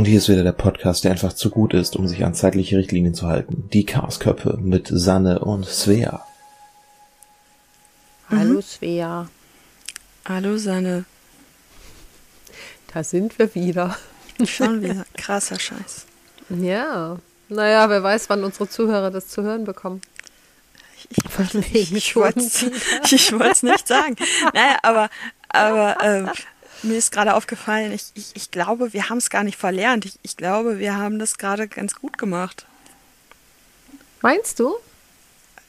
Und hier ist wieder der Podcast, der einfach zu gut ist, um sich an zeitliche Richtlinien zu halten. Die Chaosköpfe mit Sanne und Svea. Hallo Svea. Hallo Sanne. Da sind wir wieder. Schon wieder. Krasser Scheiß. Ja. Naja, wer weiß, wann unsere Zuhörer das zu hören bekommen. Ich, ich, ich wollte es nicht sagen. Naja, aber, aber äh, mir ist gerade aufgefallen, ich, ich, ich glaube, wir haben es gar nicht verlernt. Ich, ich glaube, wir haben das gerade ganz gut gemacht. Meinst du?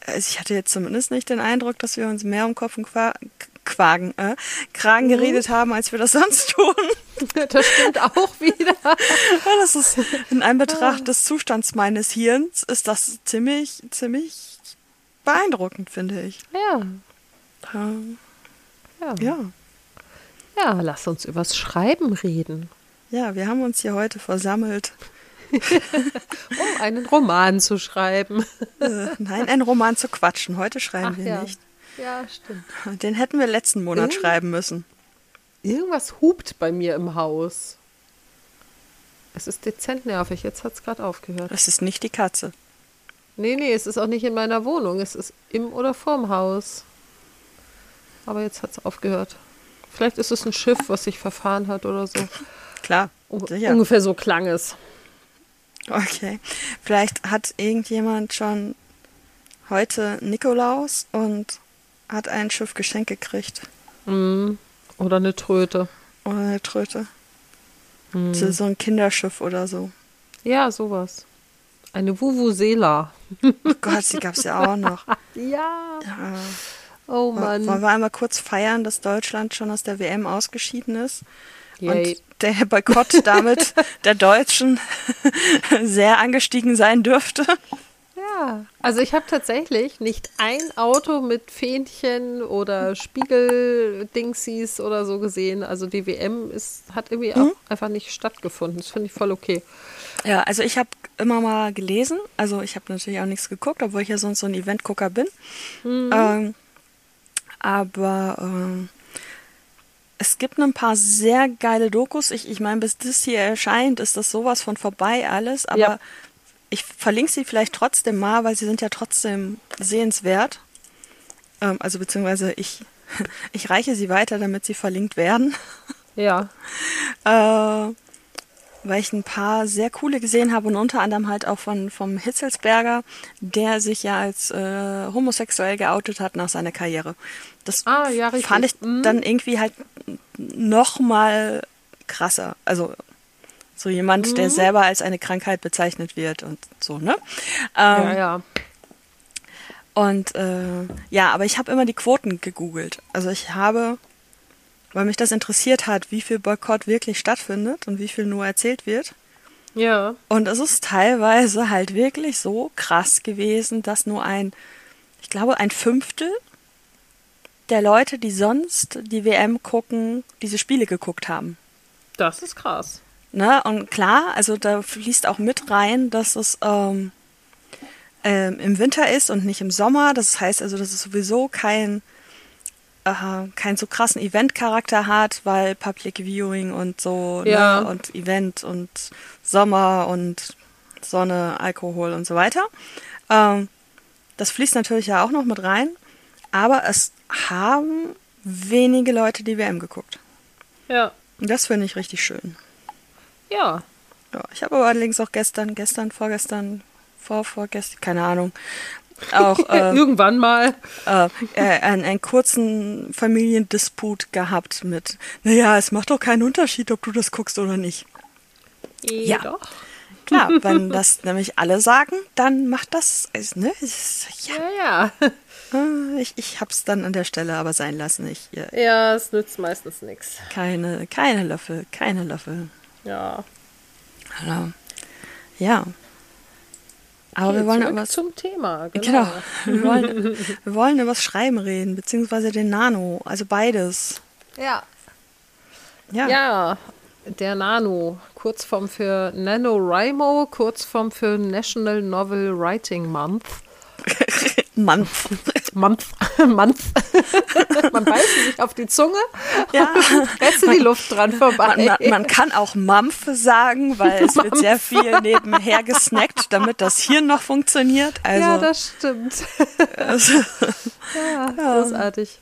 Also ich hatte jetzt zumindest nicht den Eindruck, dass wir uns mehr um Kopf und Qua Quagen, äh, Kragen mhm. geredet haben, als wir das sonst tun. Das stimmt auch wieder. Das ist in Anbetracht des Zustands meines Hirns ist das ziemlich, ziemlich beeindruckend, finde ich. Ja. Ähm, Ja. ja. Ja, lass uns übers Schreiben reden. Ja, wir haben uns hier heute versammelt. Um einen Roman zu schreiben. Äh, nein, einen Roman zu quatschen. Heute schreiben Ach wir ja. nicht. Ja, stimmt. Den hätten wir letzten Monat Irgend- schreiben müssen. Irgendwas hupt bei mir im Haus. Es ist dezent nervig. Jetzt hat es gerade aufgehört. Das ist nicht die Katze. Nee, nee, es ist auch nicht in meiner Wohnung. Es ist im oder vorm Haus. Aber jetzt hat es aufgehört. Vielleicht ist es ein Schiff, was sich verfahren hat oder so. Klar. Sicher. Ungefähr so klang es. Okay. Vielleicht hat irgendjemand schon heute Nikolaus und hat ein Schiff geschenkt gekriegt. Mm. Oder eine Tröte. Oder eine Tröte. Mm. So, so ein Kinderschiff oder so. Ja, sowas. Eine Vuvuzela. Oh Gott, die gab es ja auch noch. Ja. Ja. Oh Wollen Mann. wir einmal kurz feiern, dass Deutschland schon aus der WM ausgeschieden ist? Yay. Und der Boykott damit der Deutschen sehr angestiegen sein dürfte. Ja, also ich habe tatsächlich nicht ein Auto mit Fähnchen oder Spiegeldingsies oder so gesehen. Also die WM ist, hat irgendwie auch einfach nicht stattgefunden. Das finde ich voll okay. Ja, also ich habe immer mal gelesen. Also ich habe natürlich auch nichts geguckt, obwohl ich ja sonst so ein Eventgucker bin. Ähm, aber ähm, es gibt ein paar sehr geile Dokus. Ich, ich meine, bis das hier erscheint, ist das sowas von vorbei alles. Aber Ja. ich verlinke sie vielleicht trotzdem mal, weil sie sind ja trotzdem sehenswert. Ähm, also beziehungsweise ich, ich reiche sie weiter, damit sie verlinkt werden. Ja, Äh, weil ich ein paar sehr coole gesehen habe und unter anderem halt auch von vom Hitzelsberger, der sich ja als äh, homosexuell geoutet hat nach seiner Karriere. Das Ah, ja, fand ich Mhm. dann irgendwie halt noch mal krasser. Also so jemand, der Mhm. selber als eine Krankheit bezeichnet wird und so, ne? Ähm, ja, ja. und äh, ja, aber ich habe immer die Quoten gegoogelt. Also ich habe, weil mich das interessiert hat, wie viel Boykott wirklich stattfindet und wie viel nur erzählt wird. Ja, Und es ist teilweise halt wirklich so krass gewesen, dass nur ein, ich glaube, ein Fünftel der Leute, die sonst die WM gucken, diese Spiele geguckt haben. das ist krass. Ne? Und klar, also da fließt auch mit rein, dass es ähm, ähm, im Winter ist und nicht im Sommer. Das heißt also, dass es sowieso kein, äh, keinen so krassen Event-Charakter hat, weil Public Viewing und so Ja. ne? und Event und Sommer und Sonne, Alkohol und so weiter. Ähm, das fließt natürlich ja auch noch mit rein, aber es haben wenige Leute die WM geguckt. Ja, Und das finde ich richtig schön. ja. Ja, ich habe aber allerdings auch gestern, gestern, vorgestern, vorvorgestern, keine Ahnung, auch äh, Irgendwann mal. äh, äh, einen, einen kurzen Familiendisput gehabt mit, naja, es macht doch keinen Unterschied, ob du das guckst oder nicht. Ja. Doch. Klar, wenn das nämlich alle sagen, dann macht das, ist, ne, ja, Ja, ja. äh, ich, ich hab's dann an der Stelle aber sein lassen. Ich, äh, Ja, es nützt meistens nichts. keine, keine Löffel, keine Löffel. Ja. Ja. Aber wir wollen aber zum Thema. Genau. Genau. Wir wollen, wir wollen über das Schreiben reden, beziehungsweise den Nano, also beides. Ja. Ja. Ja, der Nano, Kurzform für NaNoWriMo, Kurzform für National Novel Writing Month. Mann. Mampf, Mampf. man beißt sich auf die Zunge Ja. und lässt die Luft dran vorbei. Man, man, man kann auch Mampf sagen, weil es wird sehr viel nebenher gesnackt, damit das Hirn noch funktioniert. Also, ja, das stimmt. ja, großartig.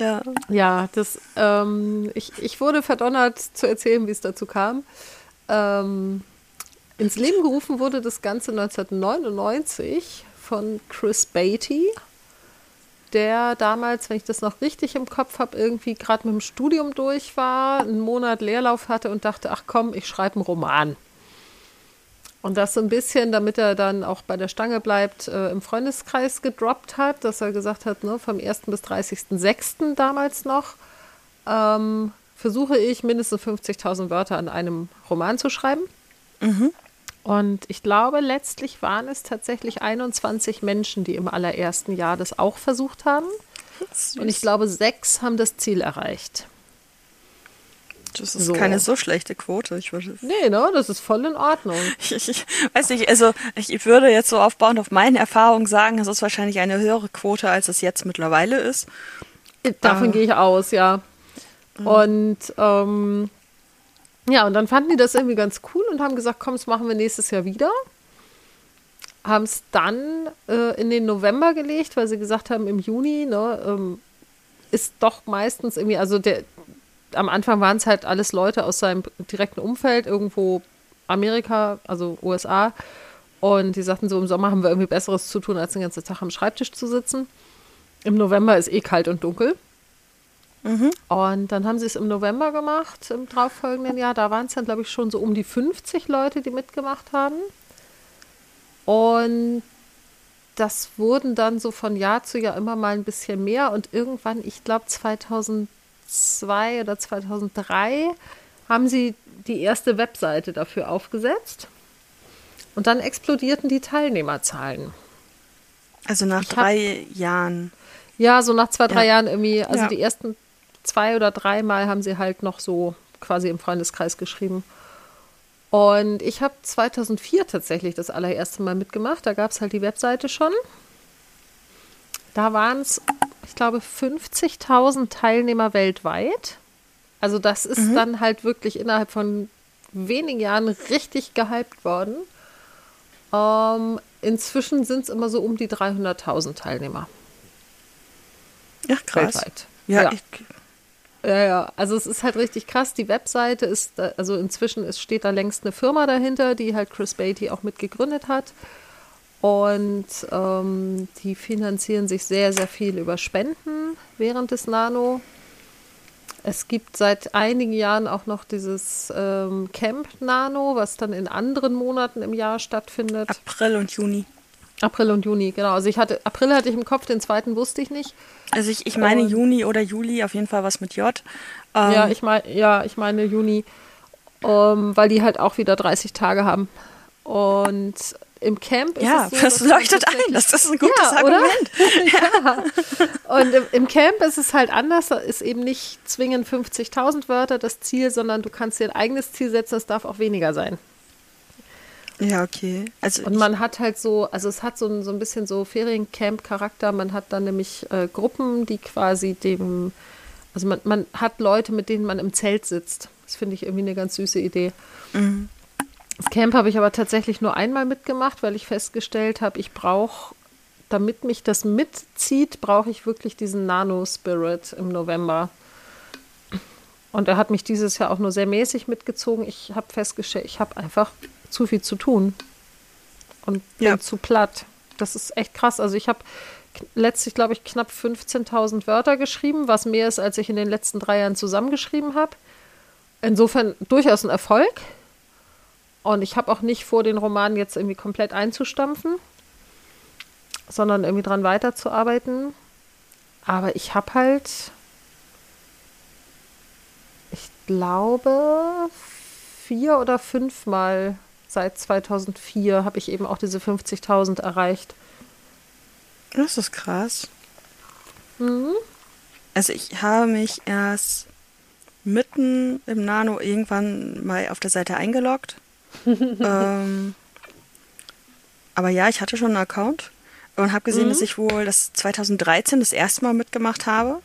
ja. Ja, das, ähm, ich, ich wurde verdonnert zu erzählen, wie es dazu kam. Ähm, ins Leben gerufen wurde das Ganze 1999 von Chris Beatty, der damals, wenn ich das noch richtig im Kopf habe, irgendwie gerade mit dem Studium durch war, einen Monat Leerlauf hatte und dachte, ach komm, ich schreibe einen Roman. Und das so ein bisschen, damit er dann auch bei der Stange bleibt, äh, im Freundeskreis gedroppt hat, dass er gesagt hat, ne, vom 1. bis 30.06. damals noch, ähm, versuche ich mindestens 50.000 Wörter an einem Roman zu schreiben. Und ich glaube, letztlich waren es tatsächlich 21 Menschen, die im allerersten Jahr das auch versucht haben. Und ich glaube, sechs haben das Ziel erreicht. Das ist So. keine so schlechte Quote. Ich würde, Nee, ne, das ist voll in Ordnung. ich, ich, weiß nicht, also ich, würde jetzt so aufbauend auf meine Erfahrung sagen, es ist wahrscheinlich eine höhere Quote, als es jetzt mittlerweile ist. Davon Ah. gehe ich aus, ja. Und ähm, ja, und dann fanden die das irgendwie ganz cool und haben gesagt, komm, das machen wir nächstes Jahr wieder. Haben es dann äh, in den November gelegt, weil sie gesagt haben, im Juni ne, ähm, ist doch meistens irgendwie, also der, am Anfang waren es halt alles Leute aus seinem direkten Umfeld, irgendwo Amerika, also USA. Und die sagten so, im Sommer haben wir irgendwie Besseres zu tun, als den ganzen Tag am Schreibtisch zu sitzen. Im November ist eh kalt und dunkel. Und dann haben sie es im November gemacht, im darauffolgenden Jahr. Da waren es dann, glaube ich, schon so um die 50 Leute, die mitgemacht haben. Und das wurden dann so von Jahr zu Jahr immer mal ein bisschen mehr. Und irgendwann, ich glaube 2002 oder 2003, haben sie die erste Webseite dafür aufgesetzt. Und dann explodierten die Teilnehmerzahlen. Also nach Ich hab- drei Jahren. Ja, so nach zwei, drei Ja. Jahren irgendwie, also Ja. die ersten zwei oder drei Mal haben sie halt noch so quasi im Freundeskreis geschrieben. Und ich habe 2004 tatsächlich das allererste Mal mitgemacht. Da gab es halt die Webseite schon. Da waren es, ich glaube, 50.000 Teilnehmer weltweit. Also das ist dann halt wirklich innerhalb von wenigen Jahren richtig gehypt worden. Ähm, inzwischen sind es immer so um die 300.000 Teilnehmer Ja, krass. weltweit. Ja, ja. Ich, Ja, ja, also es ist halt richtig krass. Die Webseite ist, da- also inzwischen ist, steht da längst eine Firma dahinter, die halt Chris Beatty auch mitgegründet hat. Und ähm, die finanzieren sich sehr, sehr viel über Spenden während des Nano. Es gibt seit einigen Jahren auch noch dieses ähm, Camp Nano, was dann in anderen Monaten im Jahr stattfindet. April und Juni. April und Juni, genau. Also ich hatte, April hatte ich im Kopf, den zweiten wusste ich nicht. Also ich, ich meine Und- Juni oder Juli, auf jeden Fall was mit J. Ähm, Ja, ich meine, ja, ich meine Juni, ähm, weil die halt auch wieder 30 Tage haben. Und im Camp ist ja, es so, das dass leuchtet ein. Das ist ein gutes Ja? Argument. Und im, im Camp ist es halt anders. Da ist eben nicht zwingend 50.000 Wörter das Ziel, sondern du kannst dir ein eigenes Ziel setzen. Es darf auch weniger sein. Ja, okay. Also Und man hat halt so, also es hat so ein, so ein bisschen so Feriencamp-Charakter. Man hat dann nämlich äh, Gruppen, die quasi dem, also man, man hat Leute, mit denen man im Zelt sitzt. Das finde ich irgendwie eine ganz süße Idee. Das Camp habe ich aber tatsächlich nur einmal mitgemacht, weil ich festgestellt habe, ich brauche, damit mich das mitzieht, brauche ich wirklich diesen Nano-Spirit im November. Und er hat mich dieses Jahr auch nur sehr mäßig mitgezogen. Ich habe festgestellt, ich habe einfach zu viel zu tun und bin Ja. zu platt. Das ist echt krass. Also ich habe letztlich, glaube ich, knapp 15.000 Wörter geschrieben, was mehr ist, als ich in den letzten drei Jahren zusammengeschrieben habe. Insofern durchaus ein Erfolg. Und ich habe auch nicht vor, den Roman jetzt irgendwie komplett einzustampfen, sondern irgendwie dran weiterzuarbeiten. Aber ich habe halt, ich glaube, vier oder fünfmal seit 2004 habe ich eben auch diese 50.000 erreicht. Das ist krass. Mhm. Also ich habe mich erst mitten im Nano irgendwann mal auf der Seite eingeloggt. ähm, aber ja, ich hatte schon einen Account. und habe gesehen, dass ich wohl das 2013 das erste Mal mitgemacht habe.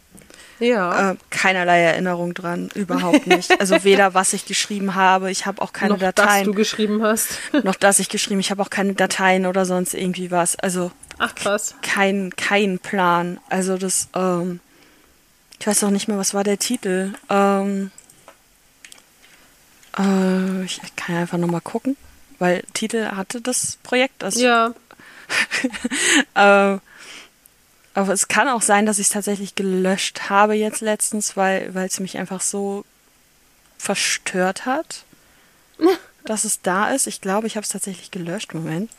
Ja. Äh, keinerlei Erinnerung dran, überhaupt nicht. Also weder was ich geschrieben habe, ich habe auch keine noch, dass Dateien. du geschrieben hast. noch dass ich geschrieben, ich habe auch keine Dateien oder sonst irgendwie was. Also Ach, krass. kein, kein Plan. Also das, ähm, ich weiß auch nicht mehr, was war der Titel. Ähm, äh, ich kann ja einfach nochmal gucken, weil Titel hatte das Projekt. Das, Ja. äh, aber es kann auch sein, dass ich es tatsächlich gelöscht habe jetzt letztens, weil es mich einfach so verstört hat, dass es da ist. Ich glaube, ich habe es tatsächlich gelöscht. Moment.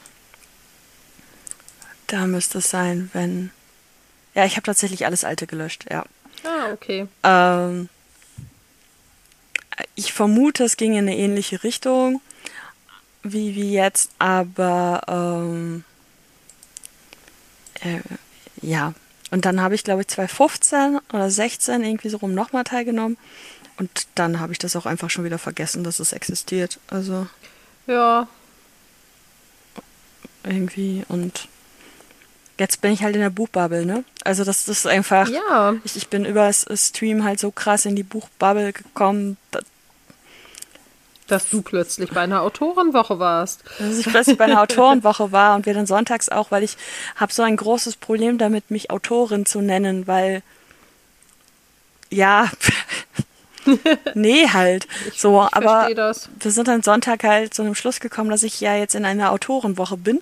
Da müsste es sein, wenn. Ja, ich habe tatsächlich alles Alte gelöscht, ja. Ah, okay. Ähm, ich vermute, es ging in eine ähnliche Richtung wie, wie jetzt, aber ähm, äh, ja. Und dann habe ich, glaube ich, 2015 oder 16 irgendwie so rum nochmal teilgenommen. Und dann habe ich das auch einfach schon wieder vergessen, dass es existiert. Also Ja. irgendwie und jetzt bin ich halt in der Buchbubble, ne? Also das, das ist einfach. Ja. Ich, ich bin über das Stream halt so krass in die Buchbubble gekommen, Dass du plötzlich bei einer Autorenwoche warst. dass ich plötzlich bei einer Autorenwoche war und wir dann sonntags auch, weil ich habe so ein großes Problem damit, mich Autorin zu nennen, weil ja, nee halt. so, ich aber das. wir sind dann Sonntag halt zu einem Schluss gekommen, dass ich ja jetzt in einer Autorenwoche bin.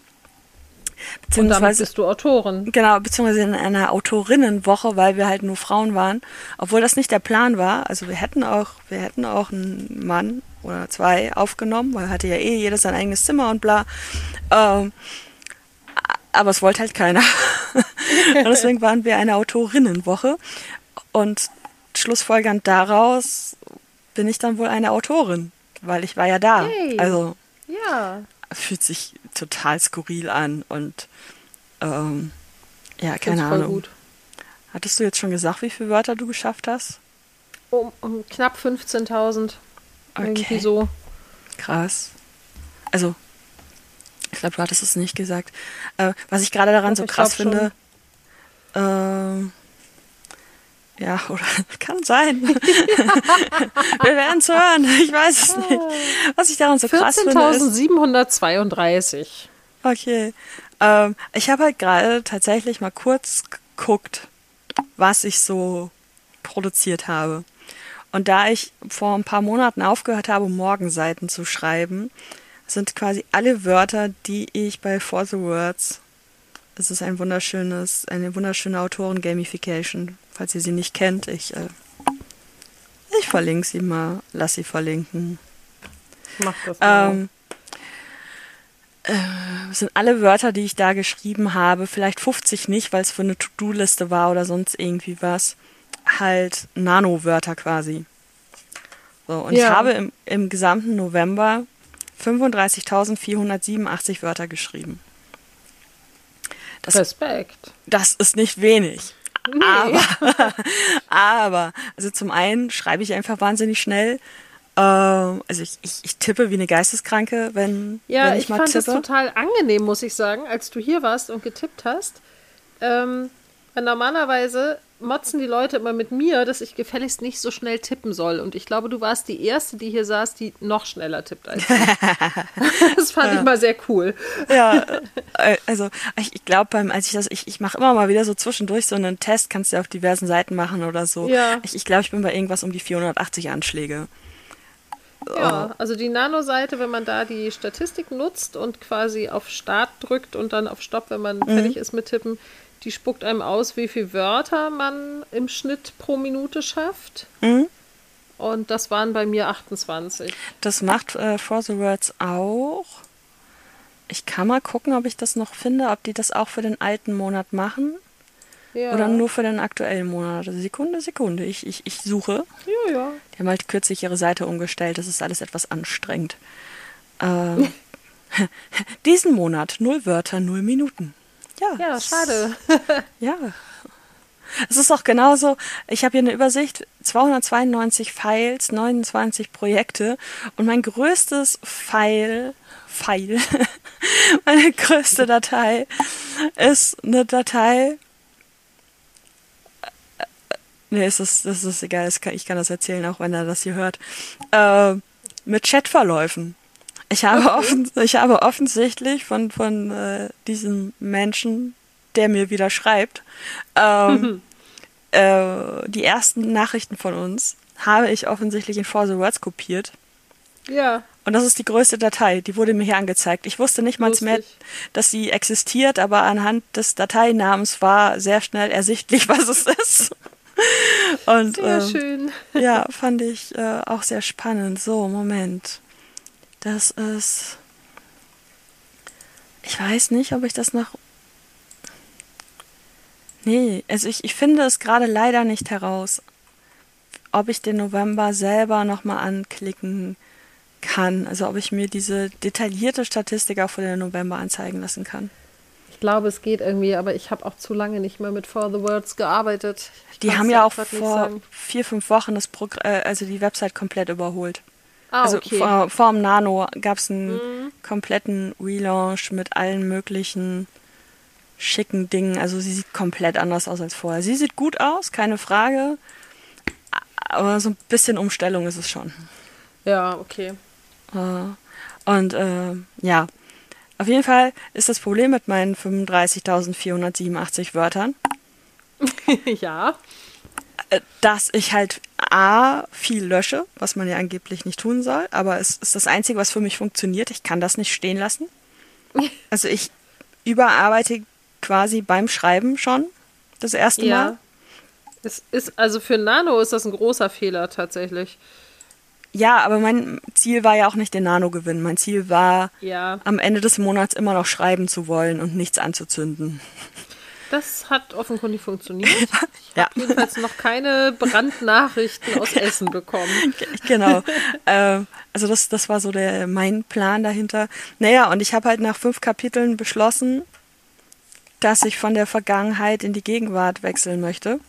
Und damit Beziehungsweise bist du Autorin. Genau, beziehungsweise in einer Autorinnenwoche, weil wir halt nur Frauen waren, obwohl das nicht der Plan war. Also wir hätten auch, wir hätten auch einen Mann oder zwei aufgenommen, weil hatte ja eh jeder sein eigenes Zimmer und bla. Ähm, aber es wollte halt keiner. und deswegen waren wir eine Autorinnenwoche. Und schlussfolgernd daraus bin ich dann wohl eine Autorin, weil ich war ja da. Yay. Also Ja. Fühlt sich total skurril an und ähm, ja, keine voll Ahnung. Gut. Hattest du jetzt schon gesagt, wie viele Wörter du geschafft hast? Um, um knapp 15.000. Irgendwie Okay. so. Krass. Also, ich glaube, du hattest es nicht gesagt. Äh, was ich gerade daran Doch, so krass finde, ähm, ja, oder kann sein. Wir werden es hören. Ich weiß es nicht. Was ich daran so krass finde, ist, 14.732. Okay. Ähm, ich habe halt gerade tatsächlich mal kurz geguckt, was ich so produziert habe. Und da ich vor ein paar Monaten aufgehört habe, Morgenseiten zu schreiben, sind quasi alle Wörter, die ich bei For the Words, es ist ein wunderschönes, eine wunderschöne Autoren-Gamification, falls ihr sie nicht kennt, ich, äh, ich verlinke sie mal, lass sie verlinken. Mach das mal. Ähm, äh, sind alle Wörter, die ich da geschrieben habe, vielleicht 50 nicht, weil es für eine To-Do-Liste war oder sonst irgendwie was, halt Nano-Wörter quasi. So, und ich Ja. habe im, im gesamten November 35.487 Wörter geschrieben. Das, Respekt. das ist nicht wenig. Aber, aber, also zum einen schreibe ich einfach wahnsinnig schnell. Ähm, also ich, ich, ich tippe wie eine Geisteskranke, wenn, Ja, wenn ich, ich, mal fand tippe. es total angenehm, muss ich sagen, als du hier warst und getippt hast. Ähm, weil normalerweise motzen die Leute immer mit mir, dass ich gefälligst nicht so schnell tippen soll. Und ich glaube, du warst die Erste, die hier saß, die noch schneller tippt als ich. das fand ich mal sehr cool. ja, äh, also ich, glaube beim, als ich das, ich, ich mache immer mal wieder so zwischendurch so einen Test, kannst du ja auf diversen Seiten machen oder so. Ja. Ich, ich glaube, ich bin bei irgendwas um die 480 Anschläge. Ja, also die Nano-Seite, wenn man da die Statistik nutzt und quasi auf Start drückt und dann auf Stopp, wenn man fertig ist mit Tippen, die spuckt einem aus, wie viele Wörter man im Schnitt pro Minute schafft. Und das waren bei mir 28. Das macht äh, For the Words auch. Ich kann mal gucken, ob ich das noch finde, ob die das auch für den alten Monat machen Ja. oder nur für den aktuellen Monat. Sekunde, Sekunde. Ich, ich, ich suche. Ja, ja. Die haben halt kürzlich ihre Seite umgestellt. Das ist alles etwas anstrengend. Äh, diesen Monat null Wörter, null Minuten. Ja, Ja, schade. Ja. Es ist auch genauso, ich habe hier eine Übersicht, 292 Files, 29 Projekte und mein größtes File, File, meine größte Datei ist eine Datei. Nee, ist das, ist egal, ich kann das erzählen, auch wenn er das hier hört. Äh, mit Chatverläufen. Ich habe, offen, ich habe offensichtlich von, von äh, diesem Menschen, der mir wieder schreibt, ähm, äh, die ersten Nachrichten von uns habe ich offensichtlich in For the Words kopiert. Ja. Und das ist die größte Datei, die wurde mir hier angezeigt. Ich wusste nicht mal mehr, dass sie existiert, aber anhand des Dateinamens war sehr schnell ersichtlich, was es ist. Und, sehr äh, schön. Ja, fand ich äh, auch sehr spannend. So, Moment. Das ist. Ich weiß nicht, ob ich das noch. Nee, also ich, ich finde es gerade leider nicht heraus, ob ich den November selber nochmal anklicken kann. Also ob ich mir diese detaillierte Statistik auch für den November anzeigen lassen kann. Ich glaube, es geht irgendwie, aber ich habe auch zu lange nicht mehr mit For the Words gearbeitet. Ich die haben ja auch vor vier, fünf Wochen das Progr äh, also die Website komplett überholt. Ah, also okay. vor, vor dem Nano gab es einen mhm. kompletten Relaunch mit allen möglichen schicken Dingen. Also sie sieht komplett anders aus als vorher. Sie sieht gut aus, keine Frage. Aber so ein bisschen Umstellung ist es schon. Ja, okay. Äh, und äh, ja, auf jeden Fall ist das Problem mit meinen 35.487 Wörtern. ja. Dass ich halt A, viel lösche, was man ja angeblich nicht tun soll, aber es ist das Einzige, was für mich funktioniert. Ich kann das nicht stehen lassen. Also ich überarbeite quasi beim Schreiben schon das erste ja. Mal. Es ist, also für Nano ist das ein großer Fehler tatsächlich. Ja, aber mein Ziel war ja auch nicht den Nano-Gewinn. Mein Ziel war, ja. am Ende des Monats immer noch schreiben zu wollen und nichts anzuzünden. Das hat offenkundig funktioniert. Ich ja. habe jedenfalls noch keine Brandnachrichten aus Essen bekommen. Genau. äh, also das, das war so der mein Plan dahinter. Naja, und ich habe halt nach fünf Kapiteln beschlossen, dass ich von der Vergangenheit in die Gegenwart wechseln möchte.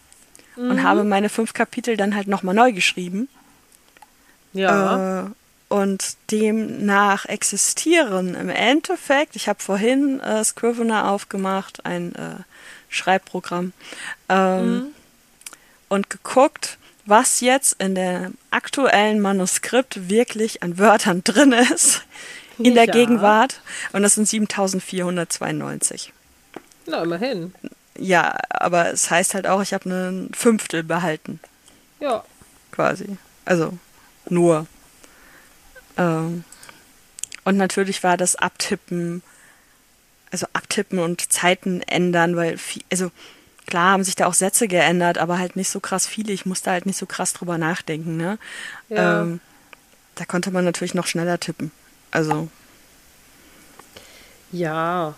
Mhm. Und habe meine fünf Kapitel dann halt nochmal neu geschrieben. Ja. Äh, und demnach existieren im Endeffekt, ich habe vorhin äh, Scrivener aufgemacht, ein äh, Schreibprogramm, ähm, mhm. und geguckt, was jetzt in dem aktuellen Manuskript wirklich an Wörtern drin ist in der ja. Gegenwart. Und das sind 7492. Na, immerhin. Ja, aber es heißt halt auch, ich habe ein Fünftel behalten. Ja. Quasi. Also nur. Ähm, und natürlich war das Abtippen, also Abtippen und Zeiten ändern, weil, viel, also klar haben sich da auch Sätze geändert, aber halt nicht so krass viele. Ich musste halt nicht so krass drüber nachdenken, ne? Ja. Ähm, da konnte man natürlich noch schneller tippen. Also. Ja.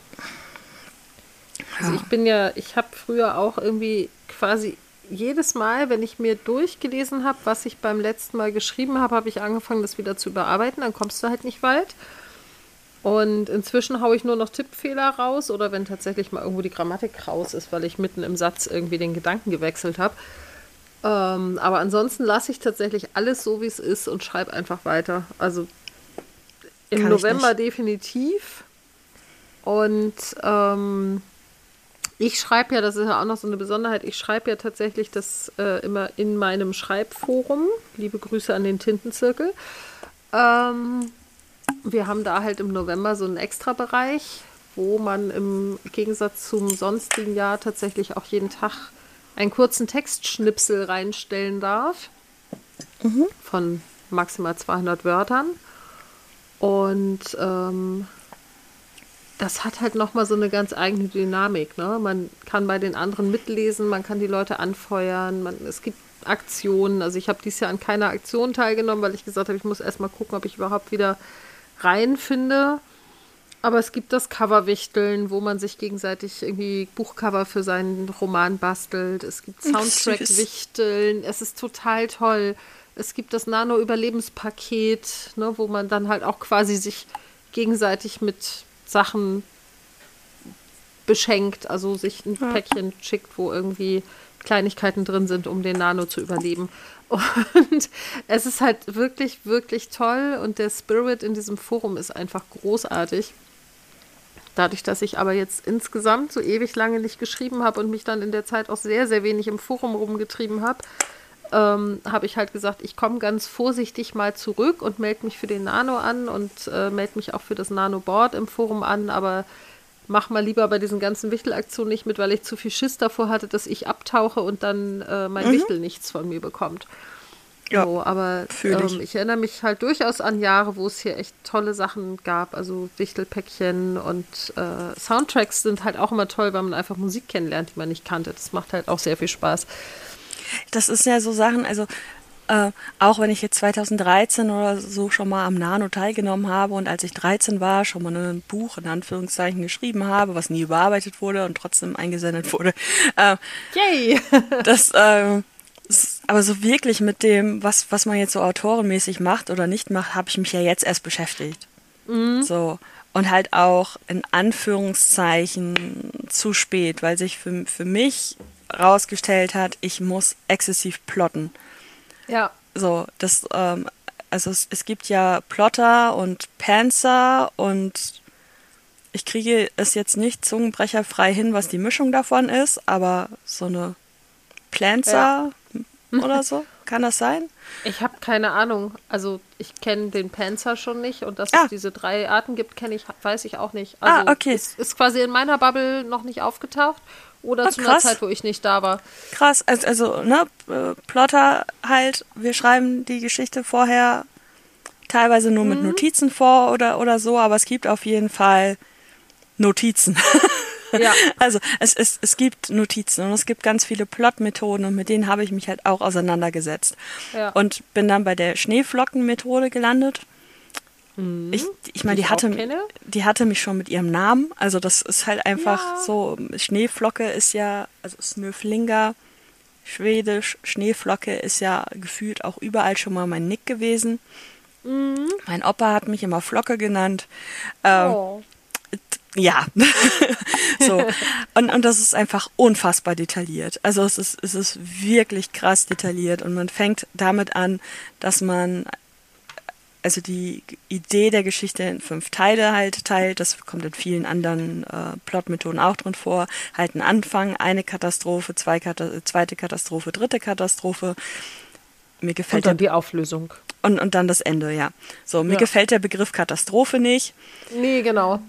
Also ich bin ja, ich habe früher auch irgendwie quasi jedes Mal, wenn ich mir durchgelesen habe, was ich beim letzten Mal geschrieben habe, habe ich angefangen, das wieder zu überarbeiten. Dann kommst du halt nicht weit. Und inzwischen haue ich nur noch Tippfehler raus oder wenn tatsächlich mal irgendwo die Grammatik raus ist, weil ich mitten im Satz irgendwie den Gedanken gewechselt habe. Ähm, aber ansonsten lasse ich tatsächlich alles so, wie es ist und schreibe einfach weiter. Also im Kann November definitiv. Und ähm, ich schreibe ja, das ist ja auch noch so eine Besonderheit, ich schreibe ja tatsächlich das äh, immer in meinem Schreibforum. Liebe Grüße an den Tintenzirkel. Ähm, wir haben da halt im November so einen Extra-Bereich, wo man im Gegensatz zum sonstigen Jahr tatsächlich auch jeden Tag einen kurzen Textschnipsel reinstellen darf. Mhm. Von maximal 200 Wörtern. Und ähm, das hat halt nochmal so eine ganz eigene Dynamik. Ne? Man kann bei den anderen mitlesen, man kann die Leute anfeuern, man, es gibt Aktionen. Also ich habe dieses Jahr an keiner Aktion teilgenommen, weil ich gesagt habe, ich muss erstmal gucken, ob ich überhaupt wieder reinfinde. Aber es gibt das Coverwichteln, wo man sich gegenseitig irgendwie Buchcover für seinen Roman bastelt. Es gibt Soundtrack-Wichteln. Es ist total toll. Es gibt das Nano-Überlebenspaket, ne, wo man dann halt auch quasi sich gegenseitig mit Sachen beschenkt, also sich ein ja. Päckchen schickt, wo irgendwie Kleinigkeiten drin sind, um den Nano zu überleben. Und es ist halt wirklich, wirklich toll und der Spirit in diesem Forum ist einfach großartig. Dadurch, dass ich aber jetzt insgesamt so ewig lange nicht geschrieben habe und mich dann in der Zeit auch sehr, sehr wenig im Forum rumgetrieben habe, ähm, habe ich halt gesagt, ich komme ganz vorsichtig mal zurück und melde mich für den Nano an und äh, melde mich auch für das Nano-Board im Forum an, aber mach mal lieber bei diesen ganzen Wichtelaktionen nicht mit, weil ich zu viel Schiss davor hatte, dass ich abtauche und dann äh, mein mhm. Wichtel nichts von mir bekommt. Ja, so, aber ähm, ich erinnere mich halt durchaus an Jahre, wo es hier echt tolle Sachen gab. Also Wichtelpäckchen und äh, Soundtracks sind halt auch immer toll, weil man einfach Musik kennenlernt, die man nicht kannte. Das macht halt auch sehr viel Spaß. Das ist ja so Sachen, also äh, auch wenn ich jetzt 2013 oder so schon mal am Nano teilgenommen habe und als ich 13 war, schon mal ein Buch in Anführungszeichen geschrieben habe, was nie überarbeitet wurde und trotzdem eingesendet wurde. Äh, Yay! das, äh, aber so wirklich mit dem, was, was man jetzt so autorenmäßig macht oder nicht macht, habe ich mich ja jetzt erst beschäftigt. Mhm. So. Und halt auch in Anführungszeichen zu spät, weil sich für, für mich rausgestellt hat, ich muss exzessiv plotten. Ja. So, das, ähm, also es, es gibt ja Plotter und Panzer und ich kriege es jetzt nicht zungenbrecherfrei hin, was die Mischung davon ist, aber so eine Planzer ja. oder so, kann das sein? Ich habe keine Ahnung. Also ich kenne den Panzer schon nicht und dass ah. es diese drei Arten gibt, kenne ich, weiß ich auch nicht. Ah, also ah, okay. Ist, ist quasi in meiner Bubble noch nicht aufgetaucht oder ah, zu einer Zeit, wo ich nicht da war. Krass, also, also ne, äh, Plotter halt, wir schreiben die Geschichte vorher teilweise nur mhm. mit Notizen vor oder, oder so, aber es gibt auf jeden Fall Notizen. Ja. Also es, es, es gibt Notizen und es gibt ganz viele Plotmethoden und mit denen habe ich mich halt auch auseinandergesetzt. Ja. Und bin dann bei der Schneeflockenmethode gelandet. Mhm, ich ich meine, die hatte, die hatte mich schon mit ihrem Namen. Also das ist halt einfach ja. so, Schneeflocke ist ja, also Snöflinger, Schwedisch, Schneeflocke ist ja gefühlt auch überall schon mal mein Nick gewesen. Mhm. Mein Opa hat mich immer Flocke genannt. Ähm, oh. Ja, so. Und, und das ist einfach unfassbar detailliert. Also es ist, es ist wirklich krass detailliert und man fängt damit an, dass man also die Idee der Geschichte in fünf Teile halt teilt. Das kommt in vielen anderen äh, Plotmethoden auch drin vor. Halt ein Anfang, eine Katastrophe, zwei Kata zweite Katastrophe, dritte Katastrophe. Mir gefällt und dann die Auflösung. Und, und dann das Ende, ja. So, mir ja. gefällt der Begriff Katastrophe nicht. Nee, genau.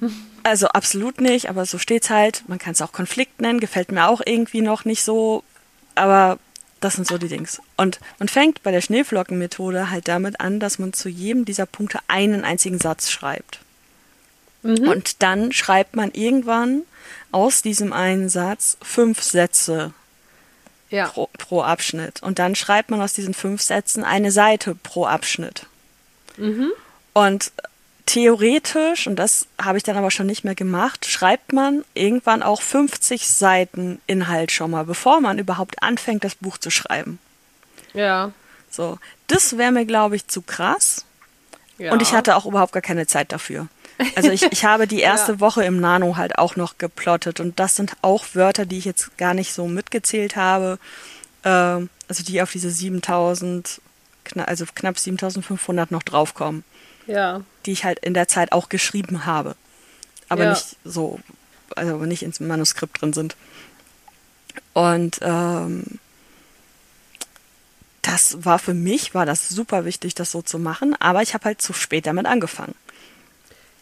Also absolut nicht, aber so steht's halt. Man kann es auch Konflikt nennen, gefällt mir auch irgendwie noch nicht so. Aber das sind so die Dings. Und man fängt bei der Schneeflockenmethode halt damit an, dass man zu jedem dieser Punkte einen einzigen Satz schreibt. Mhm. Und dann schreibt man irgendwann aus diesem einen Satz fünf Sätze ja. pro, pro, Abschnitt. Und dann schreibt man aus diesen fünf Sätzen eine Seite pro Abschnitt. Mhm. Und theoretisch, und das habe ich dann aber schon nicht mehr gemacht, schreibt man irgendwann auch 50 Seiten Inhalt schon mal, bevor man überhaupt anfängt, das Buch zu schreiben. Ja. So, das wäre mir, glaube ich, zu krass. Ja. Und ich hatte auch überhaupt gar keine Zeit dafür. Also ich, ich habe die erste ja. Woche im Nano halt auch noch geplottet und das sind auch Wörter, die ich jetzt gar nicht so mitgezählt habe. Äh, also die auf diese 7000, also knapp 7500 noch draufkommen. Ja. Die ich halt in der Zeit auch geschrieben habe. Aber ja. nicht so, also nicht ins Manuskript drin sind. Und ähm, das war für mich, war das super wichtig, das so zu machen, aber ich habe halt zu spät damit angefangen.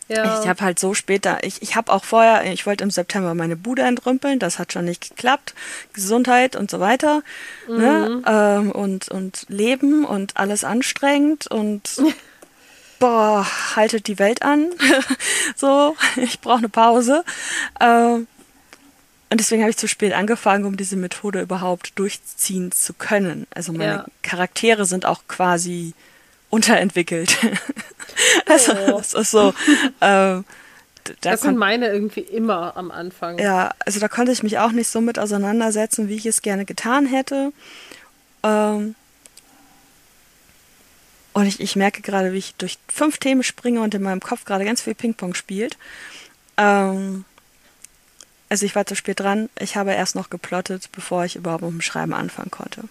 Ja. Ich habe halt so später, ich, ich habe auch vorher, ich wollte im September meine Bude entrümpeln, das hat schon nicht geklappt. Gesundheit und so weiter. Ne? Mhm. Ne? Ähm, und, und Leben und alles anstrengend und boah, haltet die Welt an. so, ich brauche eine Pause. Ähm, und deswegen habe ich zu spät angefangen, um diese Methode überhaupt durchziehen zu können. Also meine ja. Charaktere sind auch quasi unterentwickelt. also oh. das ist so. Ähm, da das sind meine irgendwie immer am Anfang. Ja, also da konnte ich mich auch nicht so mit auseinandersetzen, wie ich es gerne getan hätte. Ähm, und ich, ich merke gerade, wie ich durch fünf Themen springe und in meinem Kopf gerade ganz viel Ping-Pong spielt. Ähm, also ich war zu spät dran. Ich habe erst noch geplottet, bevor ich überhaupt mit dem Schreiben anfangen konnte.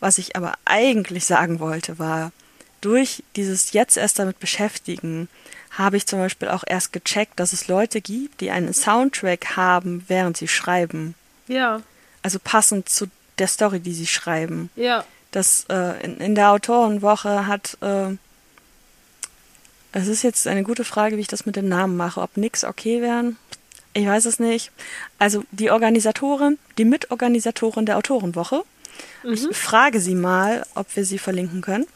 Was ich aber eigentlich sagen wollte, war, durch dieses jetzt erst damit beschäftigen, habe ich zum Beispiel auch erst gecheckt, dass es Leute gibt, die einen Soundtrack haben, während sie schreiben. Ja. Also passend zu der Story, die sie schreiben. Ja. Das äh, in, in der Autorenwoche hat äh, es ist jetzt eine gute Frage, wie ich das mit den Namen mache. Ob nix okay wären? Ich weiß es nicht. Also die Organisatorin, die Mitorganisatorin der Autorenwoche. Mhm. Ich frage sie mal, ob wir sie verlinken können.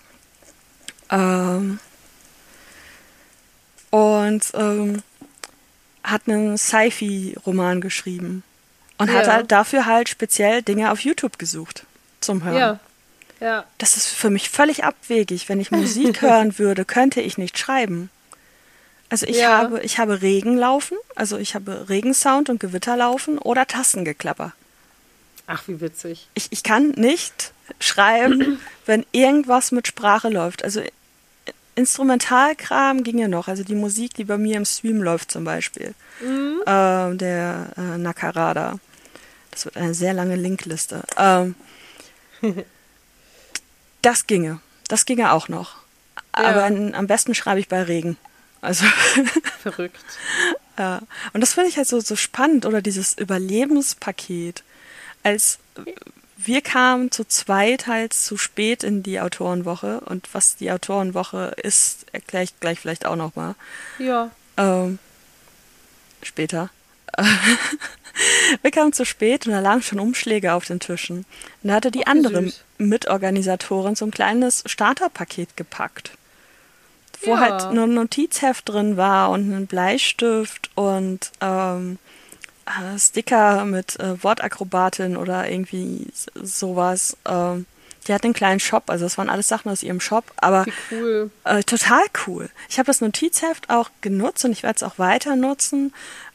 Ähm, und ähm, hat einen Sci-Fi-Roman geschrieben. Und ja. hat halt dafür halt speziell Dinge auf YouTube gesucht zum Hören. Ja. Ja. Das ist für mich völlig abwegig. Wenn ich Musik hören würde, könnte ich nicht schreiben. Also ich ja. habe, ich habe Regen laufen, also ich habe Regensound und Gewitter laufen oder Tastengeklapper. Ach, wie witzig. Ich, ich kann nicht schreiben, wenn irgendwas mit Sprache läuft. Also Instrumentalkram ginge noch, also die Musik, die bei mir im Stream läuft zum Beispiel. Mhm. Äh, der äh, Nakarada. Das wird eine sehr lange Linkliste. Ähm, das ginge. Das ginge auch noch. Ja. Aber in, am besten schreibe ich bei Regen. Also. Verrückt. ja. Und das finde ich halt so, so spannend, oder dieses Überlebenspaket. Als wir kamen zu zweit halt zu spät in die Autorenwoche und was die Autorenwoche ist, erkläre ich gleich vielleicht auch nochmal. Ja. Ähm, später. wir kamen zu spät und da lagen schon Umschläge auf den Tischen. Und da hatte die andere süß. Mitorganisatorin so ein kleines Starterpaket gepackt. Wo ja. halt ein Notizheft drin war und ein Bleistift und ähm, äh, Sticker mit äh, Wortakrobatin oder irgendwie sowas. Ähm, die hat einen kleinen Shop, also das waren alles Sachen aus ihrem Shop, aber cool. äh, total cool. Ich habe das Notizheft auch genutzt und ich werde es auch weiter nutzen